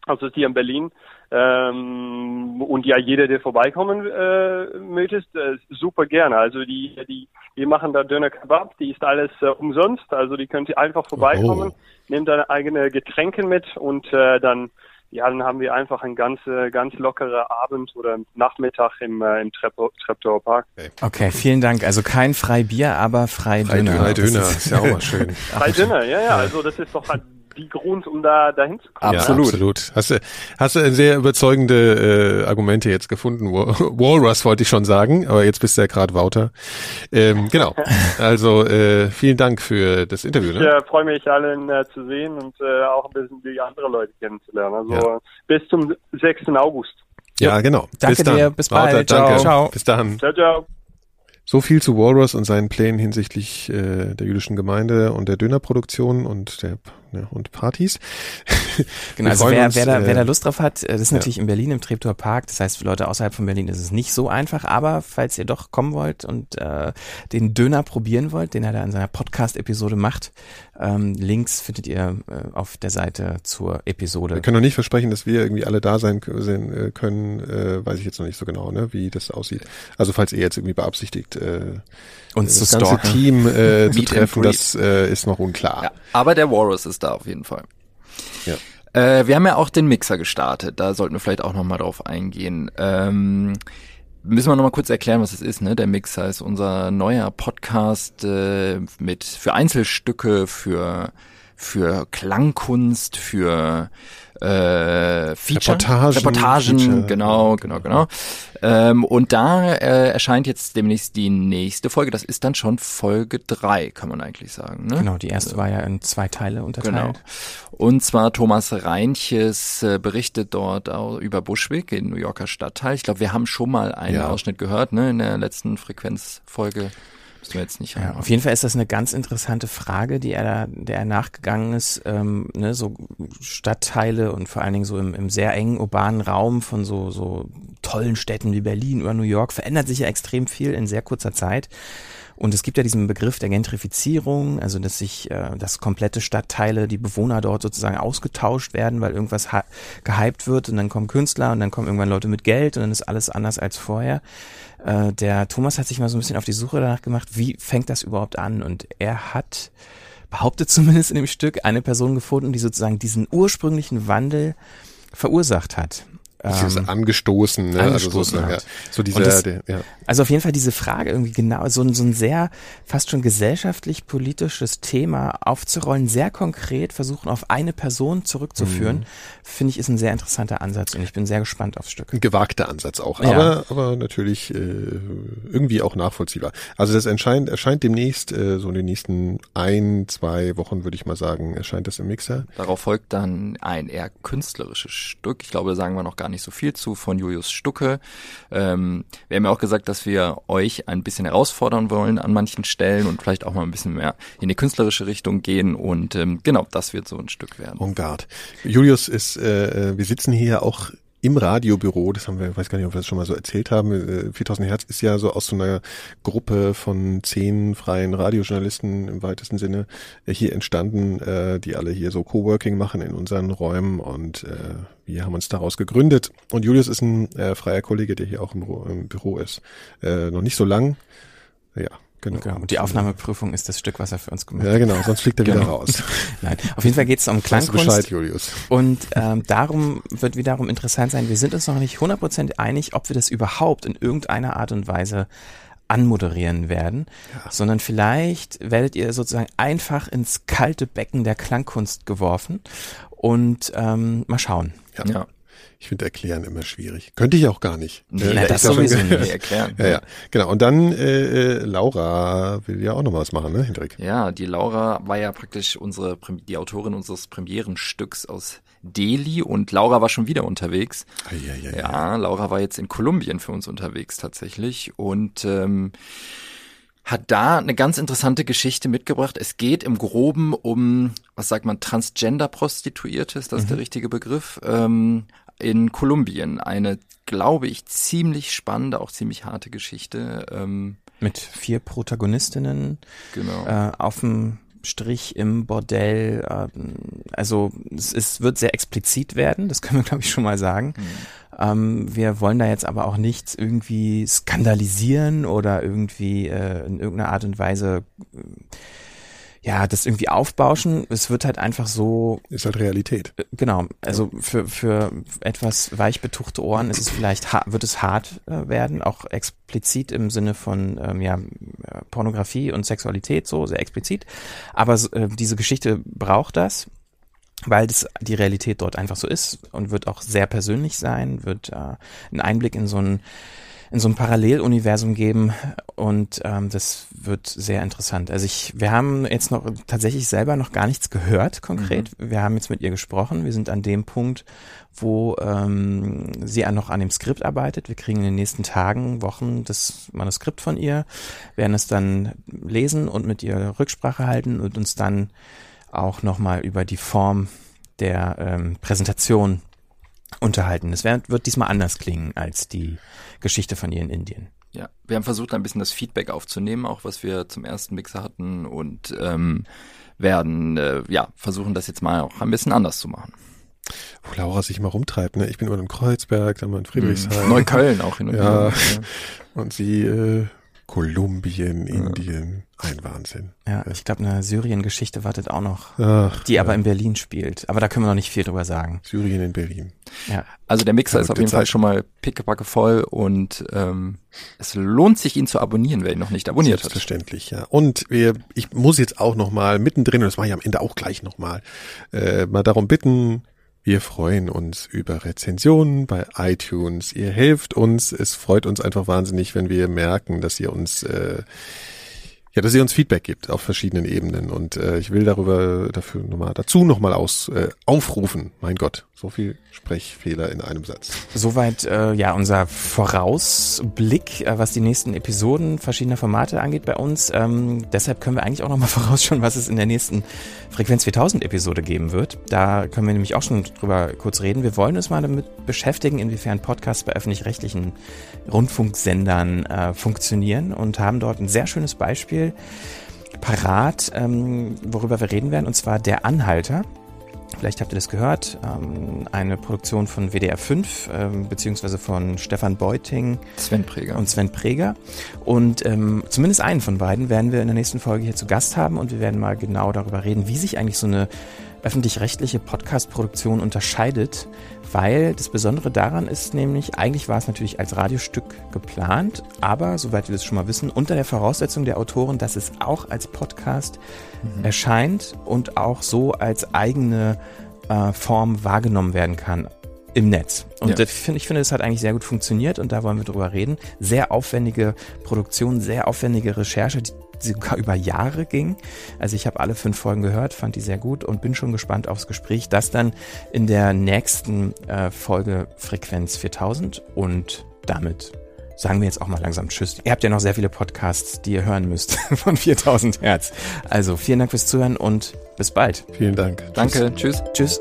Also hier in Berlin. Ähm, und ja, jeder, der vorbeikommen äh, möchtest, äh, super gerne. Also die, die, wir machen da Döner Kebab, die ist alles äh, umsonst. Also die könnt ihr einfach vorbeikommen, Oh. nehmt deine eigene Getränke mit und äh, dann ja, dann haben wir einfach einen ganz, äh, ganz lockerer Abend oder Nachmittag im, äh, im Treptow, Treptower Park. Okay, vielen Dank. Also kein Freibier, aber frei Drei Döner. Döner, ist- ist ja auch mal schön. Drei Döner, ja, ja. Also das ist doch halt die Grund, um da dahin zu kommen. Absolut. Ja, absolut. Hast du, hast du sehr überzeugende äh, Argumente jetzt gefunden. Wa- Walrus wollte ich schon sagen, aber jetzt bist du ja gerade Wouter. Ähm, genau. Also äh, vielen Dank für das Interview. Ich Ne? äh, freue mich, allen äh, zu sehen und äh, auch ein bisschen die anderen Leute kennenzulernen. Also Ja. bis zum 6. August. Ja, genau. Danke bis dann. dir, bis Wouter, bald. Danke. Ciao. Ciao. Bis dann. Ciao, ciao. So viel zu Walrus und seinen Plänen hinsichtlich äh, der jüdischen Gemeinde und der Dönerproduktion und der ja, und Partys. Genau, also wer, uns, wer, da, äh, wer da Lust drauf hat, äh, das ist ja. natürlich in Berlin im Treptower Park. Das heißt, für Leute außerhalb von Berlin ist es nicht so einfach. Aber falls ihr doch kommen wollt und äh, den Döner probieren wollt, den er da in seiner Podcast-Episode macht, ähm, Links findet ihr äh, auf der Seite zur Episode. Wir können noch nicht versprechen, dass wir irgendwie alle da sein k- sein, äh, können, äh, weiß ich jetzt noch nicht so genau, ne, wie das aussieht. Also falls ihr jetzt irgendwie beabsichtigt, äh, Uns das zu ganze stalken. Team äh, zu treffen, das äh, ist noch unklar. Ja, aber der Walrus ist da auf jeden Fall. Ja. Äh, wir haben ja auch den Mixer gestartet, da sollten wir vielleicht auch nochmal drauf eingehen. Ähm, müssen wir nochmal kurz erklären, was es ist, ne? Der Mixer ist unser neuer Podcast äh, mit für Einzelstücke, für für Klangkunst, für äh, Feature, Reportagen, Reportagen, Feature. genau, genau, genau. Ähm, und da äh, erscheint jetzt demnächst die nächste Folge. Das ist dann schon Folge drei, kann man eigentlich sagen. Ne? Genau, die erste war ja in zwei Teile unterteilt. Genau. Und zwar Thomas Reinches äh, berichtet dort auch über Bushwick in New Yorker Stadtteil. Ich glaube, wir haben schon mal einen Ja. Ausschnitt gehört, ne, in der letzten Frequenzfolge. Müssen wir jetzt nicht Ja, auf jeden Fall ist das eine ganz interessante Frage, die er da, der er nachgegangen ist, ähm, ne, so Stadtteile und vor allen Dingen so im, im sehr engen urbanen Raum von so, so tollen Städten wie Berlin oder New York verändert sich ja extrem viel in sehr kurzer Zeit. Und es gibt ja diesen Begriff der Gentrifizierung, also dass sich äh, dass komplette Stadtteile, die Bewohner dort sozusagen ausgetauscht werden, weil irgendwas gehypt wird und dann kommen Künstler und dann kommen irgendwann Leute mit Geld und dann ist alles anders als vorher. Äh, der Thomas hat sich mal so ein bisschen auf die Suche danach gemacht, wie fängt das überhaupt an? Und er hat behauptet zumindest in dem Stück, eine Person gefunden, die sozusagen diesen ursprünglichen Wandel verursacht hat. Ist Ähm, angestoßen, ne? angestoßen also so, hat. ja. so dieser, Und das- der, ja. Also auf jeden Fall diese Frage irgendwie genau, so ein, so ein sehr fast schon gesellschaftlich-politisches Thema aufzurollen, sehr konkret versuchen auf eine Person zurückzuführen, finde ich ist ein sehr interessanter Ansatz und ich bin sehr gespannt aufs Stück. ein gewagter Ansatz auch, Ja. aber aber natürlich äh, irgendwie auch nachvollziehbar. Also das erscheint erscheint demnächst äh, so in den nächsten ein zwei Wochen würde ich mal sagen erscheint das im Mixer. Darauf folgt dann ein eher künstlerisches Stück. Ich glaube, da sagen wir noch gar nicht so viel zu von Julius Stucke. Ähm, wir haben ja auch gesagt, dass wir euch ein bisschen herausfordern wollen an manchen Stellen und vielleicht auch mal ein bisschen mehr in die künstlerische Richtung gehen. Und ähm, genau, das wird so ein Stück werden. En garde. Julius ist, äh, äh, wir sitzen hier auch im Radiobüro, das haben wir, ich weiß gar nicht, ob wir das schon mal so erzählt haben. Äh, 4000 Hertz ist ja so aus so einer Gruppe von zehn freien Radiojournalisten im weitesten Sinne äh, hier entstanden, äh, die alle hier so Coworking machen in unseren Räumen und äh, wir haben uns daraus gegründet. Und Julius ist ein äh, freier Kollege, der hier auch im, Büro- ist. Äh, noch nicht so lang. Ja, genau. Genau. Und die Aufnahmeprüfung ist das Stück, was er für uns gemacht hat. Ja, genau, sonst fliegt er wieder Genau. raus. Nein, auf jeden Fall geht es um du Bescheid, Klangkunst. Julius. Und ähm, darum wird wiederum interessant sein, wir sind uns noch nicht 100% einig, ob wir das überhaupt in irgendeiner Art und Weise anmoderieren werden, sondern vielleicht werdet ihr sozusagen einfach ins kalte Becken der Klangkunst geworfen und ähm, mal schauen. Ja. Ja. Ich finde Erklären immer schwierig. Könnte ich auch gar nicht. Nee, Äh, das ja sowieso nicht. erklären. Ja, ja, genau. Und dann äh, äh, Laura will ja auch noch was machen, ne, Hendrik? Ja, die Laura war ja praktisch unsere, die Autorin unseres Premierenstücks aus Delhi und Laura war schon wieder unterwegs. Ja, Ja, Laura war jetzt in Kolumbien für uns unterwegs tatsächlich und ähm, hat da eine ganz interessante Geschichte mitgebracht. Es geht im Groben um, was sagt man, Transgender-Prostituierte, ist das der richtige Begriff, ähm, in Kolumbien. Eine, glaube ich, ziemlich spannende, auch ziemlich harte Geschichte. Ähm, Mit vier Protagonistinnen genau. äh, auf dem Strich im Bordell. ähm, also es, es wird sehr explizit werden, das können wir glaube ich schon mal sagen. Ähm, wir wollen da jetzt aber auch nichts irgendwie skandalisieren oder irgendwie äh, in irgendeiner Art und Weise äh, ja das irgendwie aufbauschen. Es wird halt einfach so Ist halt Realität. äh, Genau, also für, für etwas weich betuchte Ohren ist es vielleicht, wird es hart äh, werden, auch explizit im Sinne von ähm, ja, Pornografie und Sexualität, so sehr explizit. Aber äh, diese Geschichte braucht das, weil das die Realität dort einfach so ist und wird auch sehr persönlich sein, wird äh, einen Einblick in so ein in so ein Paralleluniversum geben und ähm, das wird sehr interessant. Also ich, wir haben jetzt noch tatsächlich selber noch gar nichts gehört konkret. Wir haben jetzt mit ihr gesprochen. Wir sind an dem Punkt, wo ähm, sie noch an dem Skript arbeitet. Wir kriegen in den nächsten Tagen, Wochen das Manuskript von ihr, werden es dann lesen und mit ihr Rücksprache halten und uns dann auch nochmal über die Form der ähm, Präsentation unterhalten. Es wird, wird diesmal anders klingen als die Geschichte von ihr in Indien. Ja, wir haben versucht, ein bisschen das Feedback aufzunehmen, auch was wir zum ersten Mixer hatten und ähm, werden äh, ja versuchen, das jetzt mal auch ein bisschen anders zu machen. Wo Laura sich mal rumtreibt, ne? Ich bin immer in Kreuzberg, dann mal in Friedrichshain. Mhm. Neukölln auch hin und Ja. wieder. Und sie äh, Kolumbien, Indien. Ein Wahnsinn. Ja, ich glaube, eine Syrien-Geschichte wartet auch noch, Ach, die aber in Berlin spielt. Aber da können wir noch nicht viel drüber sagen. Syrien in Berlin. Ja. Also der Mixer ist auf jeden Fall Zeit. schon mal pickepacke voll und ähm, es lohnt sich, ihn zu abonnieren, wer ihn noch nicht abonniert hat. Selbstverständlich, ja. Und wir, ich muss jetzt auch noch mal mittendrin, und das mache ich am Ende auch gleich noch mal, äh, mal darum bitten, wir freuen uns über Rezensionen bei iTunes. Ihr helft uns. Es freut uns einfach wahnsinnig, wenn wir merken, dass ihr uns äh, ja, dass ihr uns Feedback gibt auf verschiedenen Ebenen. Und äh, ich will darüber dafür nochmal dazu nochmal aus äh, aufrufen. Mein Gott, so viel Sprechfehler in einem Satz. Soweit äh, ja unser Vorausblick, äh, was die nächsten Episoden verschiedener Formate angeht bei uns. Ähm, deshalb können wir eigentlich auch noch mal vorausschauen, was es in der nächsten Frequenz 4000 Episode geben wird. Da können wir nämlich auch schon drüber kurz reden. Wir wollen uns mal damit beschäftigen, inwiefern Podcasts bei öffentlich-rechtlichen Rundfunksendern äh, funktionieren und haben dort ein sehr schönes Beispiel parat, ähm, worüber wir reden werden, und zwar der Anhalter. Vielleicht habt ihr das gehört. Ähm, eine Produktion von WDR 5, ähm, beziehungsweise von Stefan Beuting. Sven Preger. Und Sven Preger. Und ähm, zumindest einen von beiden werden wir in der nächsten Folge hier zu Gast haben und wir werden mal genau darüber reden, wie sich eigentlich so eine öffentlich-rechtliche Podcast-Produktion unterscheidet, weil das Besondere daran ist nämlich, eigentlich war es natürlich als Radiostück geplant, aber soweit wir das schon mal wissen, unter der Voraussetzung der Autoren, dass es auch als Podcast mhm. erscheint und auch so als eigene äh, Form wahrgenommen werden kann im Netz. Und ja. find, ich finde, es hat eigentlich sehr gut funktioniert und da wollen wir drüber reden. Sehr aufwendige Produktion, sehr aufwendige Recherche, die sogar über Jahre ging. Also ich habe alle fünf Folgen gehört, fand die sehr gut und bin schon gespannt aufs Gespräch. Das dann in der nächsten äh, Folge Frequenz 4000 und damit sagen wir jetzt auch mal langsam Tschüss. Ihr habt ja noch sehr viele Podcasts, die ihr hören müsst von 4000 Hertz. Also vielen Dank fürs Zuhören und bis bald. Vielen Dank. Danke. Tschüss. Tschüss.